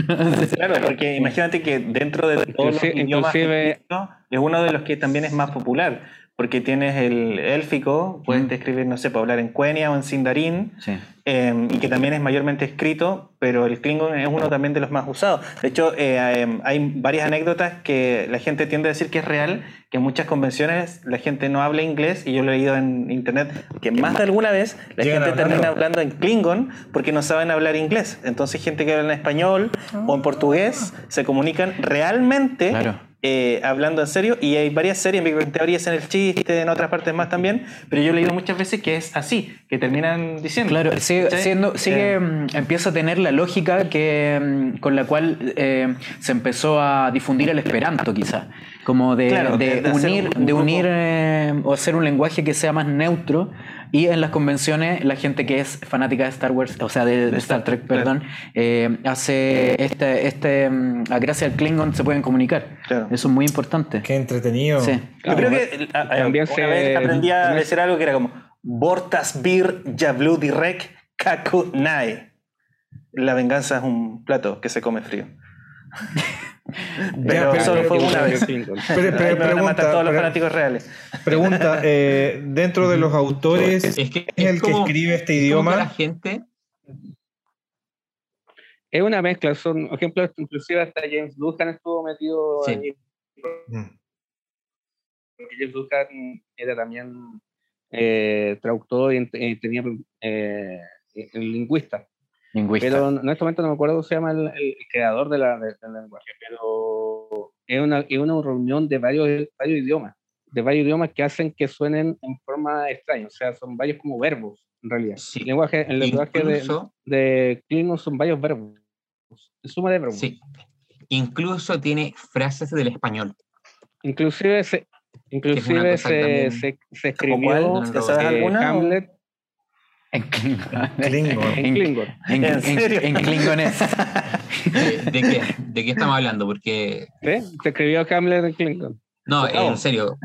Claro, porque imagínate que dentro de todos los idiomas que inclusive- es uno de los que también es más popular, porque tienes el élfico, puedes Mm. escribir, no sé, para hablar en Quenya o en Sindarin, Sí. eh, y que también es mayormente escrito, pero el Klingon es uno también de los más usados. De hecho, eh, eh, hay varias anécdotas que la gente tiende a decir que es real, que en muchas convenciones la gente no habla inglés, y yo lo he leído en internet, que más de alguna vez la Llegan gente termina hablando en Klingon porque no saben hablar inglés. Entonces, gente que habla en español o en portugués se comunican realmente Claro. Eh, hablando en serio. Y hay varias series, Big Bang Theory es en el chiste, en otras partes más también. Pero yo he leído muchas veces que es así, que terminan diciendo. Claro, sigue, siendo, sigue, Eh, mm, empieza a tener la lógica que, mm, con la cual eh, se empezó a difundir el esperanto, quizá. como de, Claro, de de- unir, un- un de unir eh, o hacer un lenguaje que sea más neutro y en las convenciones la gente que es fanática de Star Wars, o sea, de, de Star Trek, claro. perdón, eh, hace este, este, mm, a gracias al Klingon se pueden comunicar. Claro. Eso es muy importante. Qué entretenido. Sí. Yo creo que a- a- También una se- vez aprendí a decir algo que era como Bortas Bir Yablu Direk Kaku Nae. La venganza es un plato que se come frío. *laughs* Pero pero- solo fue una que vez. Pre- pre- Ahí me van a matar pregunta, todos los fanáticos reales. pregunta, eh, dentro de los autores, Es que ¿es el que como- escribe este es que la idioma? gente Es una mezcla, son ejemplos, inclusive hasta James Duncan estuvo metido Sí. ahí. Porque James Duncan era también eh, traductor y, y tenía eh, el lingüista. Lingüista. Pero en este momento no me acuerdo cómo se llama el, el creador de la, de- del lenguaje, pero es una, es una reunión de varios, varios idiomas, de varios idiomas que hacen que suenen en forma extraña, o sea, son varios como verbos, en realidad. Sí. El lenguaje, el lenguaje de, incluso, de Klingon son varios verbos, suma de verbos. sí, incluso tiene frases del español. Inclusive se, inclusive se, se, se escribió ¿Te sabes alguna? o- Hamlet En Klingon. Klingon. en Klingon. En, ¿En en- serio? en Klingonés. ¿De, de qué, ¿De qué estamos hablando? Porque, ¿sí? Se escribió Hamlet en Klingon. no, Oh. en serio.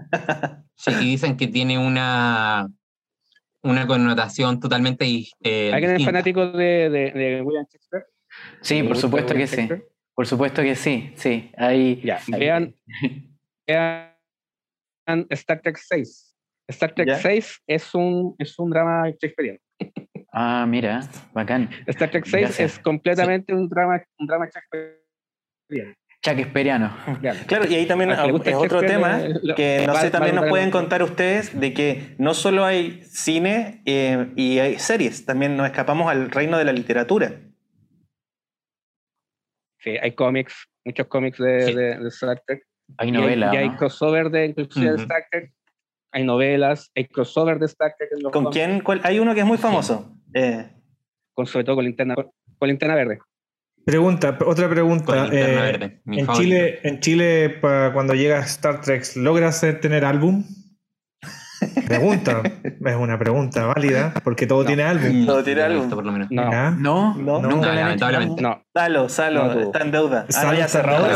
Sí, y dicen que tiene una, una connotación totalmente eh, ¿Alguien es fanático de, de, de William Shakespeare? Sí, ¿Le por supuesto que sí. Por supuesto que sí, sí. Hay, Ya, hay- vean, *laughs* vean Star Trek 6. Star Trek ¿Ya? 6 es un, es un drama shakespeariano. Ah, mira, bacán. Star Trek 6 Gracias. es completamente un drama, un drama. Vean. Claro, y ahí también gusta es otro tema eh, lo- que no va- sé, también nos pueden contar ustedes de que no solo hay cine eh, y hay series, también nos escapamos al reino de la literatura. Sí, hay cómics, muchos cómics de, Sí. de- de Star Trek. Hay Y hay- novela. Y hay, crossover de inclusive de. Star Trek. Hay novelas, hay crossover de Star Trek. en los ¿Con cómics, quién? ¿Cuál? Hay uno que es muy famoso. Eh, Con, sobre todo con linterna, con linterna verde. Pregunta, otra Con pregunta. Linterna eh, Verde, mi en, favorito. Chile, en Chile, pa- cuando llega Star Trek, ¿logras tener álbum? *laughs* Pregunta, es una pregunta válida, porque todo No. tiene álbum. Todo tiene visto por lo menos. No, ¿Ah? No, No. nunca No, hecho. lamentablemente. no. Salo, Salo, está en deuda. Ah, Salo no, ya cerrado.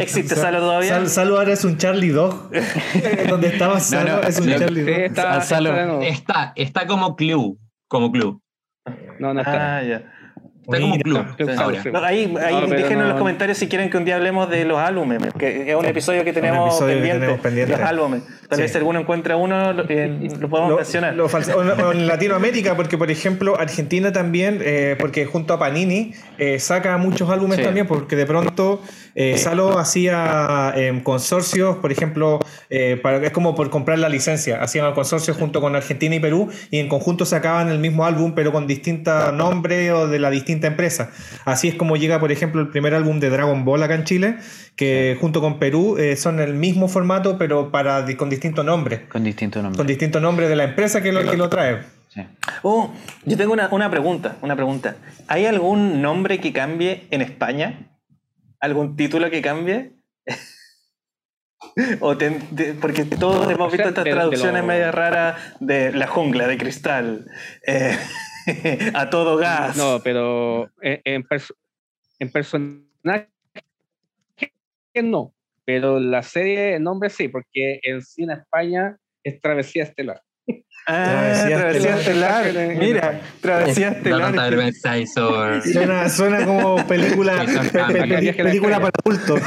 ¿Existe Salo todavía? Sal- Salo ahora es un Charlie Dog. *laughs* Donde estaba Salo no, es un Charlie Dog. está, está como club. Como club. No, no está. Ah, ya. Está como Mira. club. Club ahora. Salo, sí. No, ahí ahí No, déjenos en los comentarios si quieren que un día hablemos de los álbumes, que es un episodio que tenemos, episodio que pendiente, tenemos pendiente. Los álbumes. Tal Sí. vez si alguno encuentra uno, lo, eh, lo podemos Lo- mencionar. lo o, o en Latinoamérica, porque por ejemplo Argentina también, eh, porque junto a Panini eh, saca muchos álbumes Sí. también, porque de pronto eh, Salo hacía em, consorcios, por ejemplo, eh, para, es como por comprar la licencia, hacían el consorcio junto con Argentina y Perú y en conjunto sacaban el mismo álbum pero con distinta nombre o de la distinta empresa. Así es como llega, por ejemplo, el primer álbum de Dragon Ball acá en Chile, que junto con Perú eh, son el mismo formato pero para, con distinto nombre Con distinto nombre. con distinto nombre de la empresa que lo, que lo trae. Sí. Oh, yo tengo una, una pregunta, una pregunta. ¿Hay algún nombre que cambie en España? ¿Algún título que cambie? *laughs* o te- te- porque todos hemos visto estas traducciones medio raras de La jungla de cristal, eh, *laughs* a todo gas. No, pero en, en, perso- en personaje no. Pero la serie, el nombre sí, porque en cine España es Travesía Estelar. Ah, Travesía Estelar. Estelar. Mira, Travesía Estelar. *laughs* Suena, suena como película, Sí, son pe- pe- cambios. pe- película para adultos.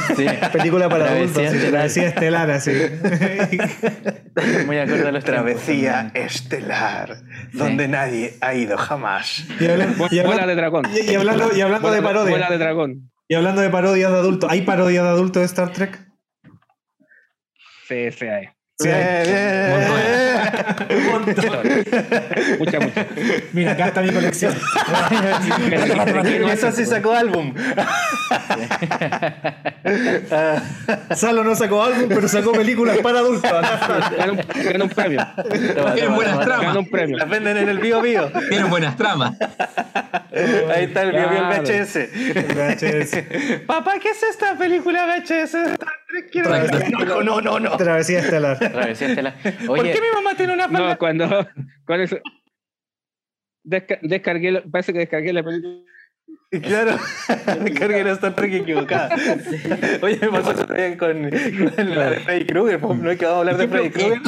Película para adultos. Travesía sí, estelar. Travesía estelar, así. *laughs* Muy acorde a los Travesía tiempos Estelar, donde nadie ha ido jamás. Y, hablan- y Bola hablan- de dragón. y- hablando, y hablando de Bola de dragón. Y hablando de parodias de adultos. ¿Hay parodias de adultos de Star Trek? Sí, sí hay. Sí, hay. Bien, bien. Un montón. Mucha, mucha. Mira, acá está mi colección. *laughs* Y eso sí sacó álbum. Salo no sacó álbum, pero sacó películas para adultos. *laughs* Gana un, un premio. Tienen buenas tramas. un premio. Las venden en el Bio Bio. Tienen buenas tramas. Ahí está el Bio Bio el Claro. VHS. Papá, ¿qué es esta película VHS No, no, no, no. Travesía estelar. Estelar. *laughs* ¿Por Oye, qué mi mamá tiene una No, cuando, cuando desca- descargué, parece que descargué la película. *laughs* Claro, descargué la Star Trek equivocada. *laughs* Oye, me pasó con, con la de Freddy Krueger. pues, No es que hablar de Freddy Krueger.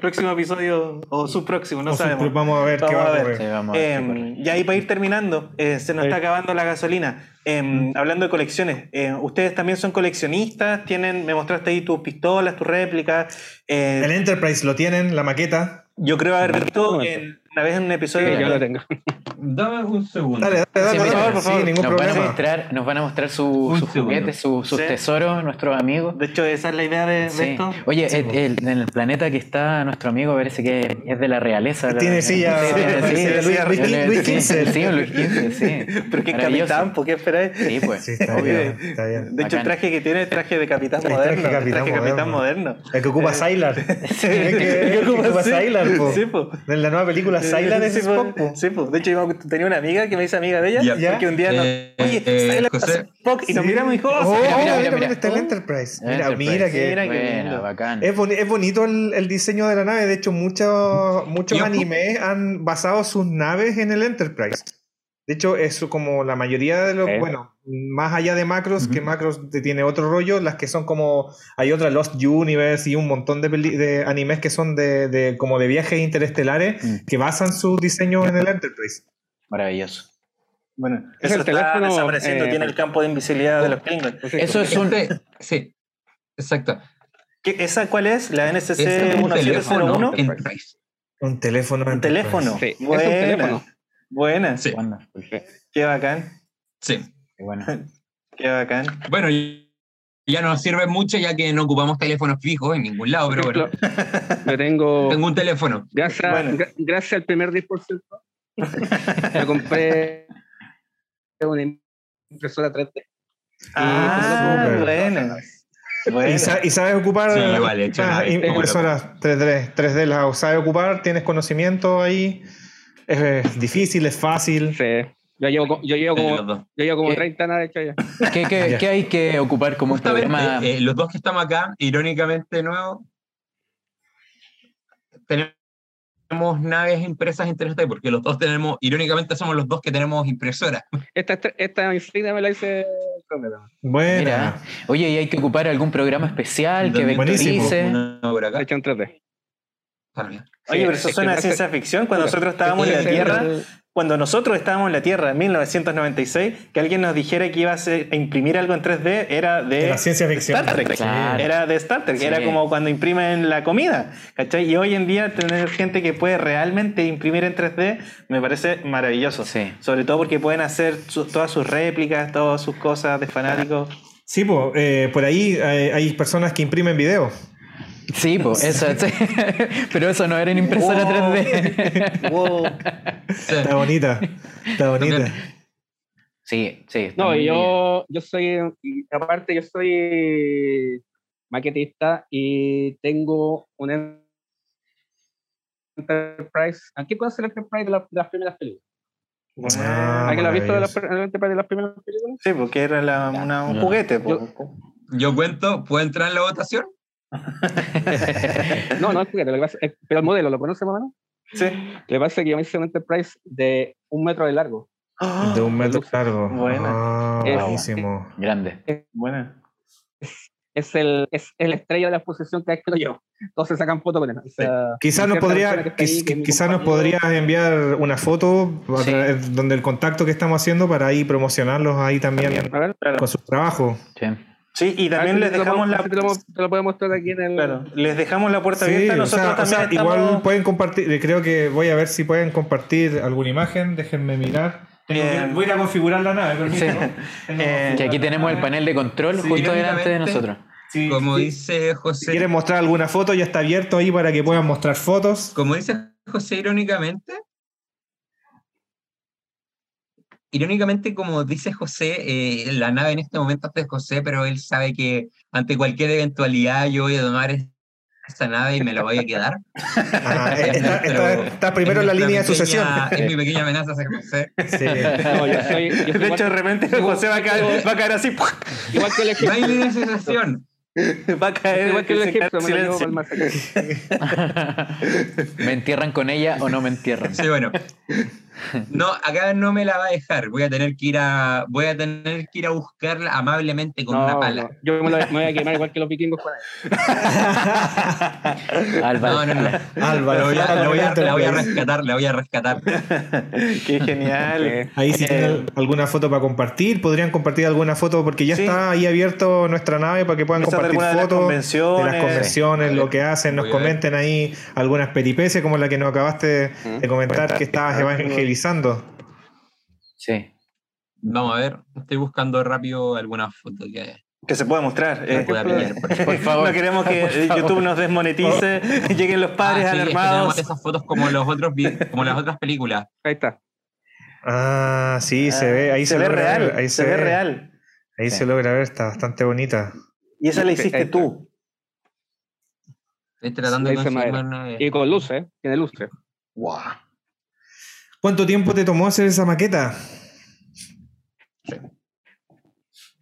Próximo episodio o subpróximo, no O su- sabemos. Vamos a ver qué Vamos va a ver. ocurrir. sí, vamos a ver qué Eh, ocurre. y ahí para ir terminando, eh, se nos está acabando la gasolina. Eh, hablando de colecciones, eh, ustedes también son coleccionistas, tienen, me mostraste ahí tus pistolas, tus réplicas. eh, El Enterprise lo tienen, la maqueta. yo creo haber visto en- una vez en un episodio que de- yo la tengo. *laughs* Dame un segundo. Dale, dale, dale. Sí, dale. mira, por favor. Sí, ningún nos, van a problema. mostrar, nos van a mostrar sus juguetes, su- sus Sí. tesoros, nuestros amigos. De hecho, esa es la idea de, de Sí. esto. Oye, Sí, el- en el planeta que está nuestro amigo parece que es de la realeza. la- Tiene Sí, sí, silla. Luis- Sí, sí, XV. Sí, Luis XV, sí. *laughs* Pero que es Maravilloso. capitán, ¿por qué esperáis? Sí, pues. Sí, está bien, está bien. De hecho, el traje que tiene es traje de capitán Traje moderno. traje de capitán moderno. El que ocupa Sylar. *laughs* Sí, El que, ocupa sí. Sylar. Sí, po. En la nueva película Sylar es. Spock, po. Sí, po. De hecho, yo tenía una amiga que me hice amiga de ella. Ya. Porque un día nos. Eh, Oye, eh, José. es Spock. Y nos Sí. miramos y dijo, Oh, oh, mira, mira, mira, mira, está el Oh. Enterprise. Mira, Enterprise. mira que Mira qué Buena, lindo. bacán. es, boni- es bonito el, el diseño de la nave. De hecho, muchos muchos animes han basado sus naves en el Enterprise. De hecho, es como la mayoría de los, bueno, más allá de Macros, que Macros tiene otro rollo, las que son como, hay otra Lost Universe y un montón de, peli- de animes que son de, de- como de viajes interestelares Mm, que basan su diseño en el Enterprise. Maravilloso. Bueno, Es eso el está teléfono, desapareciendo. eh, tiene el campo de invisibilidad de los Klingons. Eso es un. Este- sí, exacto. ¿Qué- ¿Esa cuál es? ¿La NSC Este es un teléfono 1701? Enterprise. Un teléfono Un teléfono. Sí, es un teléfono. Buena. Sí, Bueno, Qué bacán. sí. qué bueno. *laughs* Qué bacán. Bueno, ya no nos sirve mucho ya que no ocupamos teléfonos fijos en ningún lado, pero bueno, yo tengo, *laughs* tengo un teléfono. gracias, Bueno. gra- gracias al primer 10%, me compré una impresora 3D. Ah, bueno. ¿Y, Bueno. sa- y sabes ocupar Sí, im- como impresoras 3D, 3D las sabes ocupar? ¿Tienes conocimiento ahí? ¿Es, es difícil? ¿Es fácil? Sí. Yo llevo, yo llevo Eh, como, yo llevo como Eh, 30 años de hecho ya. ¿Qué, qué, Ya. qué hay que ocupar como programa? eh, los dos que estamos acá, irónicamente nuevo, tenemos naves impresas en 3D, porque los dos tenemos, irónicamente somos los dos que tenemos impresoras. Esta, esta insignia me la hice Buena. Mira, oye, ¿y hay que ocupar algún programa especial que Buenísimo. vectorice? Una por acá. hecha en 3D. Oye, pero eso es suena a ciencia ficción. Cuando nosotros estábamos en la Tierra, cuando nosotros estábamos en la Tierra en 1996, que alguien nos dijera que iba a, imprimir algo en 3D era de ciencia ficción. Star Trek. Claro. Era de Star Trek. Sí. Era como cuando imprimen la comida. ¿Cachai? Y hoy en día tener gente que puede realmente imprimir en 3D me parece maravilloso. Sí. Sobre todo porque pueden hacer su- todas sus réplicas, todas sus cosas de fanáticos. Sí, po, eh, por ahí hay, hay personas que imprimen video. Sí, pues, eso, sí. *laughs* pero eso no era en impresora Wow. 3D. *laughs* Wow. Sí. Está bonita. Está bonita. Sí, sí. está No, yo, yo soy, y aparte yo soy maquetista y tengo un Enterprise. ¿A qué conoce el Enterprise de, la- de las primeras películas? Ah, ¿Alguien lo ha visto de Enterprise de las primeras películas? Sí, porque era la- una- un juguete. po. Yo cuento, ¿puedo entrar en la votación? *laughs* No, no es juguete, lo que pasa es- pero el modelo, ¿lo conoce más o menos? Sí. Lo que pasa es que yo me hice un Enterprise de un metro de largo. De un metro Luz. largo. Buena. Ah, Es- buenísimo. Grande. Buena. Es el, es el estrella de la exposición que que lo llevo. Entonces sacan fotos con él. O sea, Quizás nos podría, quiz- nos podrías enviar una foto Sí. donde el contacto que estamos haciendo para ahí promocionarlos ahí también A ver, Claro. con su trabajo. Sí. Sí, y también si les dejamos la si te lo, te lo puedo mostrar aquí en el. Claro, les dejamos la puerta Sí, abierta. o Nosotros sea, o sea, también estamos... igual pueden compartir, eh, creo que voy a ver si pueden compartir alguna imagen, déjenme mirar. Bien. voy a ir a configurar la nave. Sí. *laughs* Eh, que aquí tenemos el panel de control Sí, justo delante de nosotros. Sí, Como sí. dice Si José, quieren mostrar alguna foto, ya está abierto ahí para que puedan mostrar fotos. como dice José irónicamente, irónicamente como dice José, eh, la nave en este momento es de José, pero él sabe que ante cualquier eventualidad yo voy a tomar esa nave y me la voy a quedar. *laughs* Ah, está, está- está primero en la línea de sucesión. Es mi pequeña amenaza hacia José. Sí. *laughs* No, yo soy, yo soy De hecho, de repente José va a caer, va a caer así. igual que el No hay línea de sucesión. Va a caer Igual que el Egipto, me. *laughs* ¿Me entierran con ella o no me entierran? Sí, bueno. No, acá no me la va a dejar. Voy a tener que ir a, voy a tener que ir a buscarla amablemente con una pala. no, Yo me, lo- me voy a quemar igual que los vikingos con *laughs* él. Álvaro. No, no, no. Álvaro, La voy a, la lo voy a a- la voy a interpretar. rescatar, la voy a rescatar. *laughs* Qué genial. Ahí si Eh, tienen alguna foto para compartir, podrían compartir alguna foto porque ya Sí. está ahí abierto nuestra nave para que puedan de compartir alguna de las fotos de convenciones. las convenciones, Sí. lo que hacen, nos comenten ahí algunas peripecias como la que nos acabaste de, de comentar que estabas evangelizando. Sí. Vamos a ver, estoy buscando rápido alguna foto que Que se pueda mostrar. que eh. pueda pillar. por favor. *laughs* No queremos que *laughs* Por favor. YouTube nos desmonetice, *laughs* lleguen los padres Ah, sí, es que tenemos alarmados. esas fotos como los otros como las otras películas. Ahí está. Ah, sí, se ve, ahí se, se ve real, ver, ahí se ve real. Ahí Sí. se logra ver, está bastante bonita. Y esa la Sí, hiciste tú. Estoy tratando de conseguir me- una- Y con luces, ¿eh? Tiene lustre. Wow. ¿Cuánto tiempo te tomó hacer esa maqueta?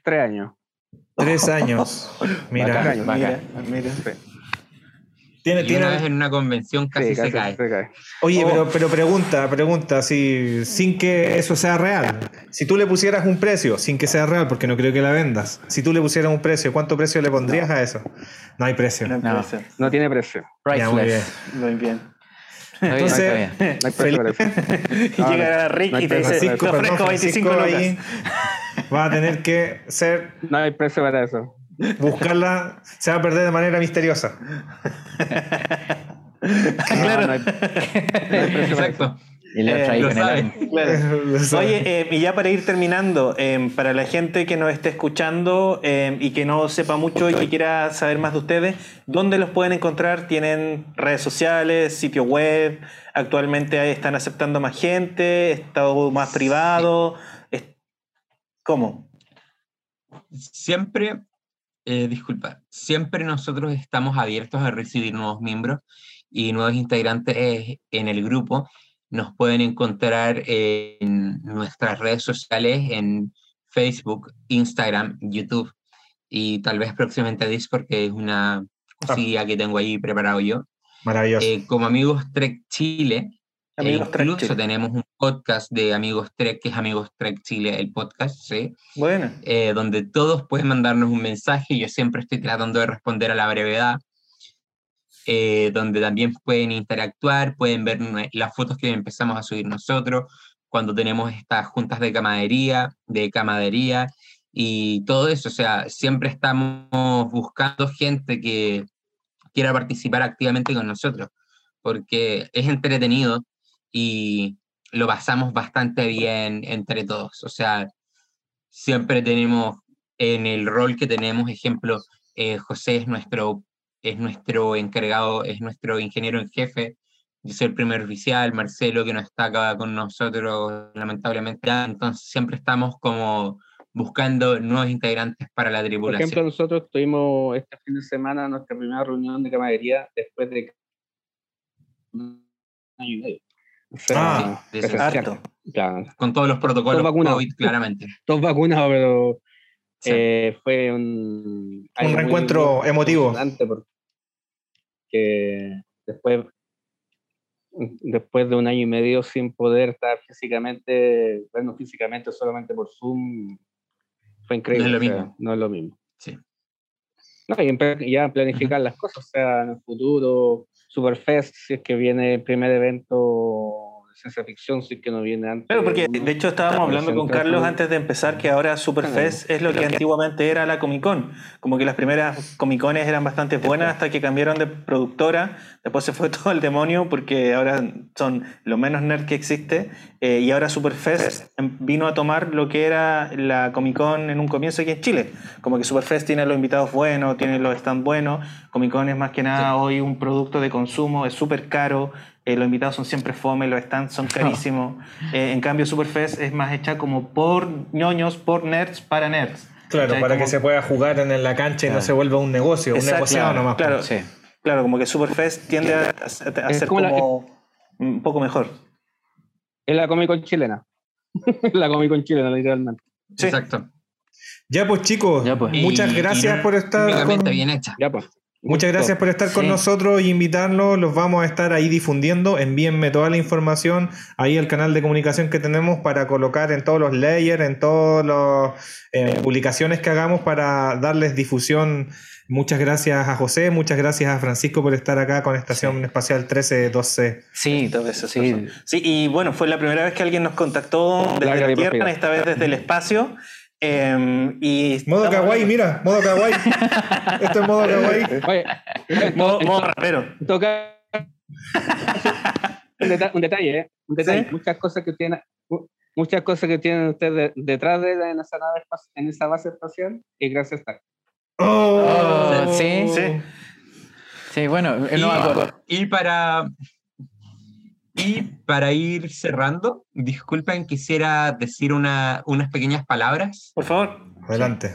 Tres años. Tres años. *laughs* Mira, Bacán. Mira, mira. tiene, y una tiene, vez en una convención casi Sí, se cae. se cae. Oye, Oh. pero, pero pregunta, pregunta, si, sin que eso sea real. Si tú le pusieras un precio, sin que sea real, porque no creo que la vendas. Si tú le pusieras un precio, ¿cuánto precio le pondrías a eso? No hay precio. No, tiene precio. Ya, muy bien. Priceless. Muy bien. Entonces- está bien. No hay precio para eso. *laughs* Y No, llega no, Rick no hay y te dice, te ofrezco perdón, 25 Francisco, lucas. ahí va a tener que ser, No hay precio para eso. buscarla, se va a perder de manera misteriosa. *laughs* claro. No, hay, no hay precio para eso. Exacto. Y lo Eh, *laughs* *laughs* lo el. Claro. Oye, eh, y ya para ir terminando, eh, para la gente que nos esté escuchando eh, y que no sepa mucho y que quiera saber más de ustedes, ¿dónde los pueden encontrar? ¿Tienen redes sociales, sitio web? ¿Actualmente están aceptando más gente? ¿Es todo más privado? Es- ¿Cómo? Siempre, eh, disculpa, siempre nosotros estamos abiertos a recibir nuevos miembros y nuevos integrantes en el grupo. Nos pueden encontrar en nuestras redes sociales, en Facebook, Instagram, YouTube y tal vez próximamente Discord, que es una cosilla que tengo ahí preparado yo. Maravilloso. Eh, como Amigos Trek Chile, e Amigos Trek incluso Chile. tenemos un podcast de Amigos Trek, que es Amigos Trek Chile, el podcast, ¿sí? Bueno, eh, donde todos pueden mandarnos un mensaje. Yo siempre estoy tratando de responder a la brevedad, eh, donde también pueden interactuar, pueden ver las fotos que empezamos a subir nosotros, cuando tenemos estas juntas de camadería, de camadería y todo eso. O sea, siempre estamos buscando gente que quiera participar activamente con nosotros, porque es entretenido y lo pasamos bastante bien entre todos. O sea, siempre tenemos en el rol que tenemos, ejemplo, eh, José es nuestro, es nuestro encargado, es nuestro ingeniero en jefe, yo soy el primer oficial, Marcelo que no está acá con nosotros lamentablemente, entonces siempre estamos como buscando nuevos integrantes para la Por tripulación. ejemplo, nosotros tuvimos este fin de semana nuestra primera reunión de camaradería después de un año y medio. Ah, sí. Claro, con todos los protocolos Todos vacunados. COVID, claramente. todos vacunados, pero Sí. eh, fue un, muy- reencuentro muy emotivo. porque después, después de un año y medio sin poder estar físicamente, vernos físicamente solamente por Zoom, fue increíble. No es lo o sea, mismo. no es lo mismo. Sí. No, y ya planificar las cosas, o sea, en el futuro, Superfest, si es que viene el primer evento ciencia ficción, es que no viene antes. Claro, porque de hecho estábamos hablando con Carlos antes de empezar que ahora Superfest es lo que antiguamente era la Comic Con. Como que las primeras Comic Cones eran bastante buenas hasta que cambiaron de productora. Después se fue *laughs* todo el demonio porque ahora son lo menos nerd que existe. Eh, y ahora Superfest em- vino a tomar lo que era la Comic Con en un comienzo aquí en Chile. Como que Superfest tiene los invitados buenos, tiene los stands buenos. Comic Con es más que nada hoy un producto de consumo, es súper caro. Eh, los invitados son siempre fome, los stands son carísimos. *laughs* Eh, en cambio, Superfest es más hecha como por ñoños, por nerds, para nerds. Claro, ¿Cachai? para Como- que se pueda jugar en la cancha y no se vuelva un negocio, un negociado claro, nomás. pues. claro. Sí. Claro, como que Superfest tiende a, a- a ser como como, la- un poco mejor. Es la Comic Con chilena. *laughs* la Comic Con chilena, literalmente. Sí. Exacto. Ya pues chicos, Ya, pues. muchas Y- gracias y por estar con- bien hecha. Ya, pues. Muchas gracias por estar con Sí. nosotros y invitarnos. Los vamos a estar ahí difundiendo. Envíenme toda la información ahí al canal de comunicación que tenemos para colocar en todos los layers, en todas las publicaciones que hagamos para darles difusión. Muchas gracias a José, muchas gracias a Francisco por estar acá con Estación Espacial 1312. Sí, Estas veces sí. Sí, y bueno, fue la primera vez que alguien nos contactó desde la y Tierra, esta vez desde el espacio. Eh, y Modo kawaii, mira, modo kawaii. *laughs* Esto es modo kawaii. Oye, Modo, rapero. un, deta- un detalle, ¿eh? Un detalle. ¿Sí? Muchas cosas que tienen, mu- muchas cosas que tienen ustedes detrás de en esa nave en esa base espacial y gracias a Oh, sí. Sí. Sí, bueno, Y, no y para y para ir cerrando, disculpen, quisiera decir una- unas pequeñas palabras. Por favor. Adelante.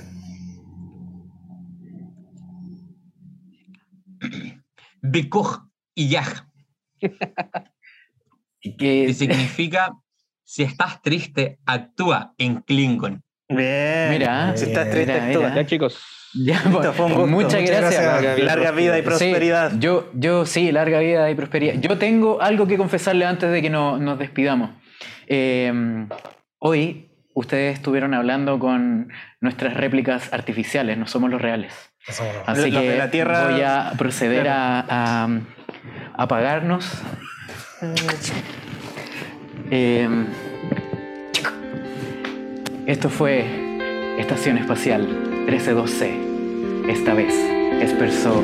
Bekoj y Yaj, *laughs* Que, significa si estás triste, actúa en Klingon. Bien. Mira, si estás triste, mira, actúa. mira. Ya, chicos, *laughs* ya, Listo, pues, fue un gusto. muchas Muchas gracias. gracias. Larga vida y Sí, prosperidad. yo, yo sí, larga vida y prosperidad. Yo tengo algo que confesarle antes de que no- nos despidamos. Eh, hoy ustedes estuvieron hablando con nuestras réplicas artificiales, no somos los reales. Así Los que de la Tierra- voy a proceder a, a, a apagarnos. Eh, esto fue Estación Espacial 132C. Esta vez, Esperso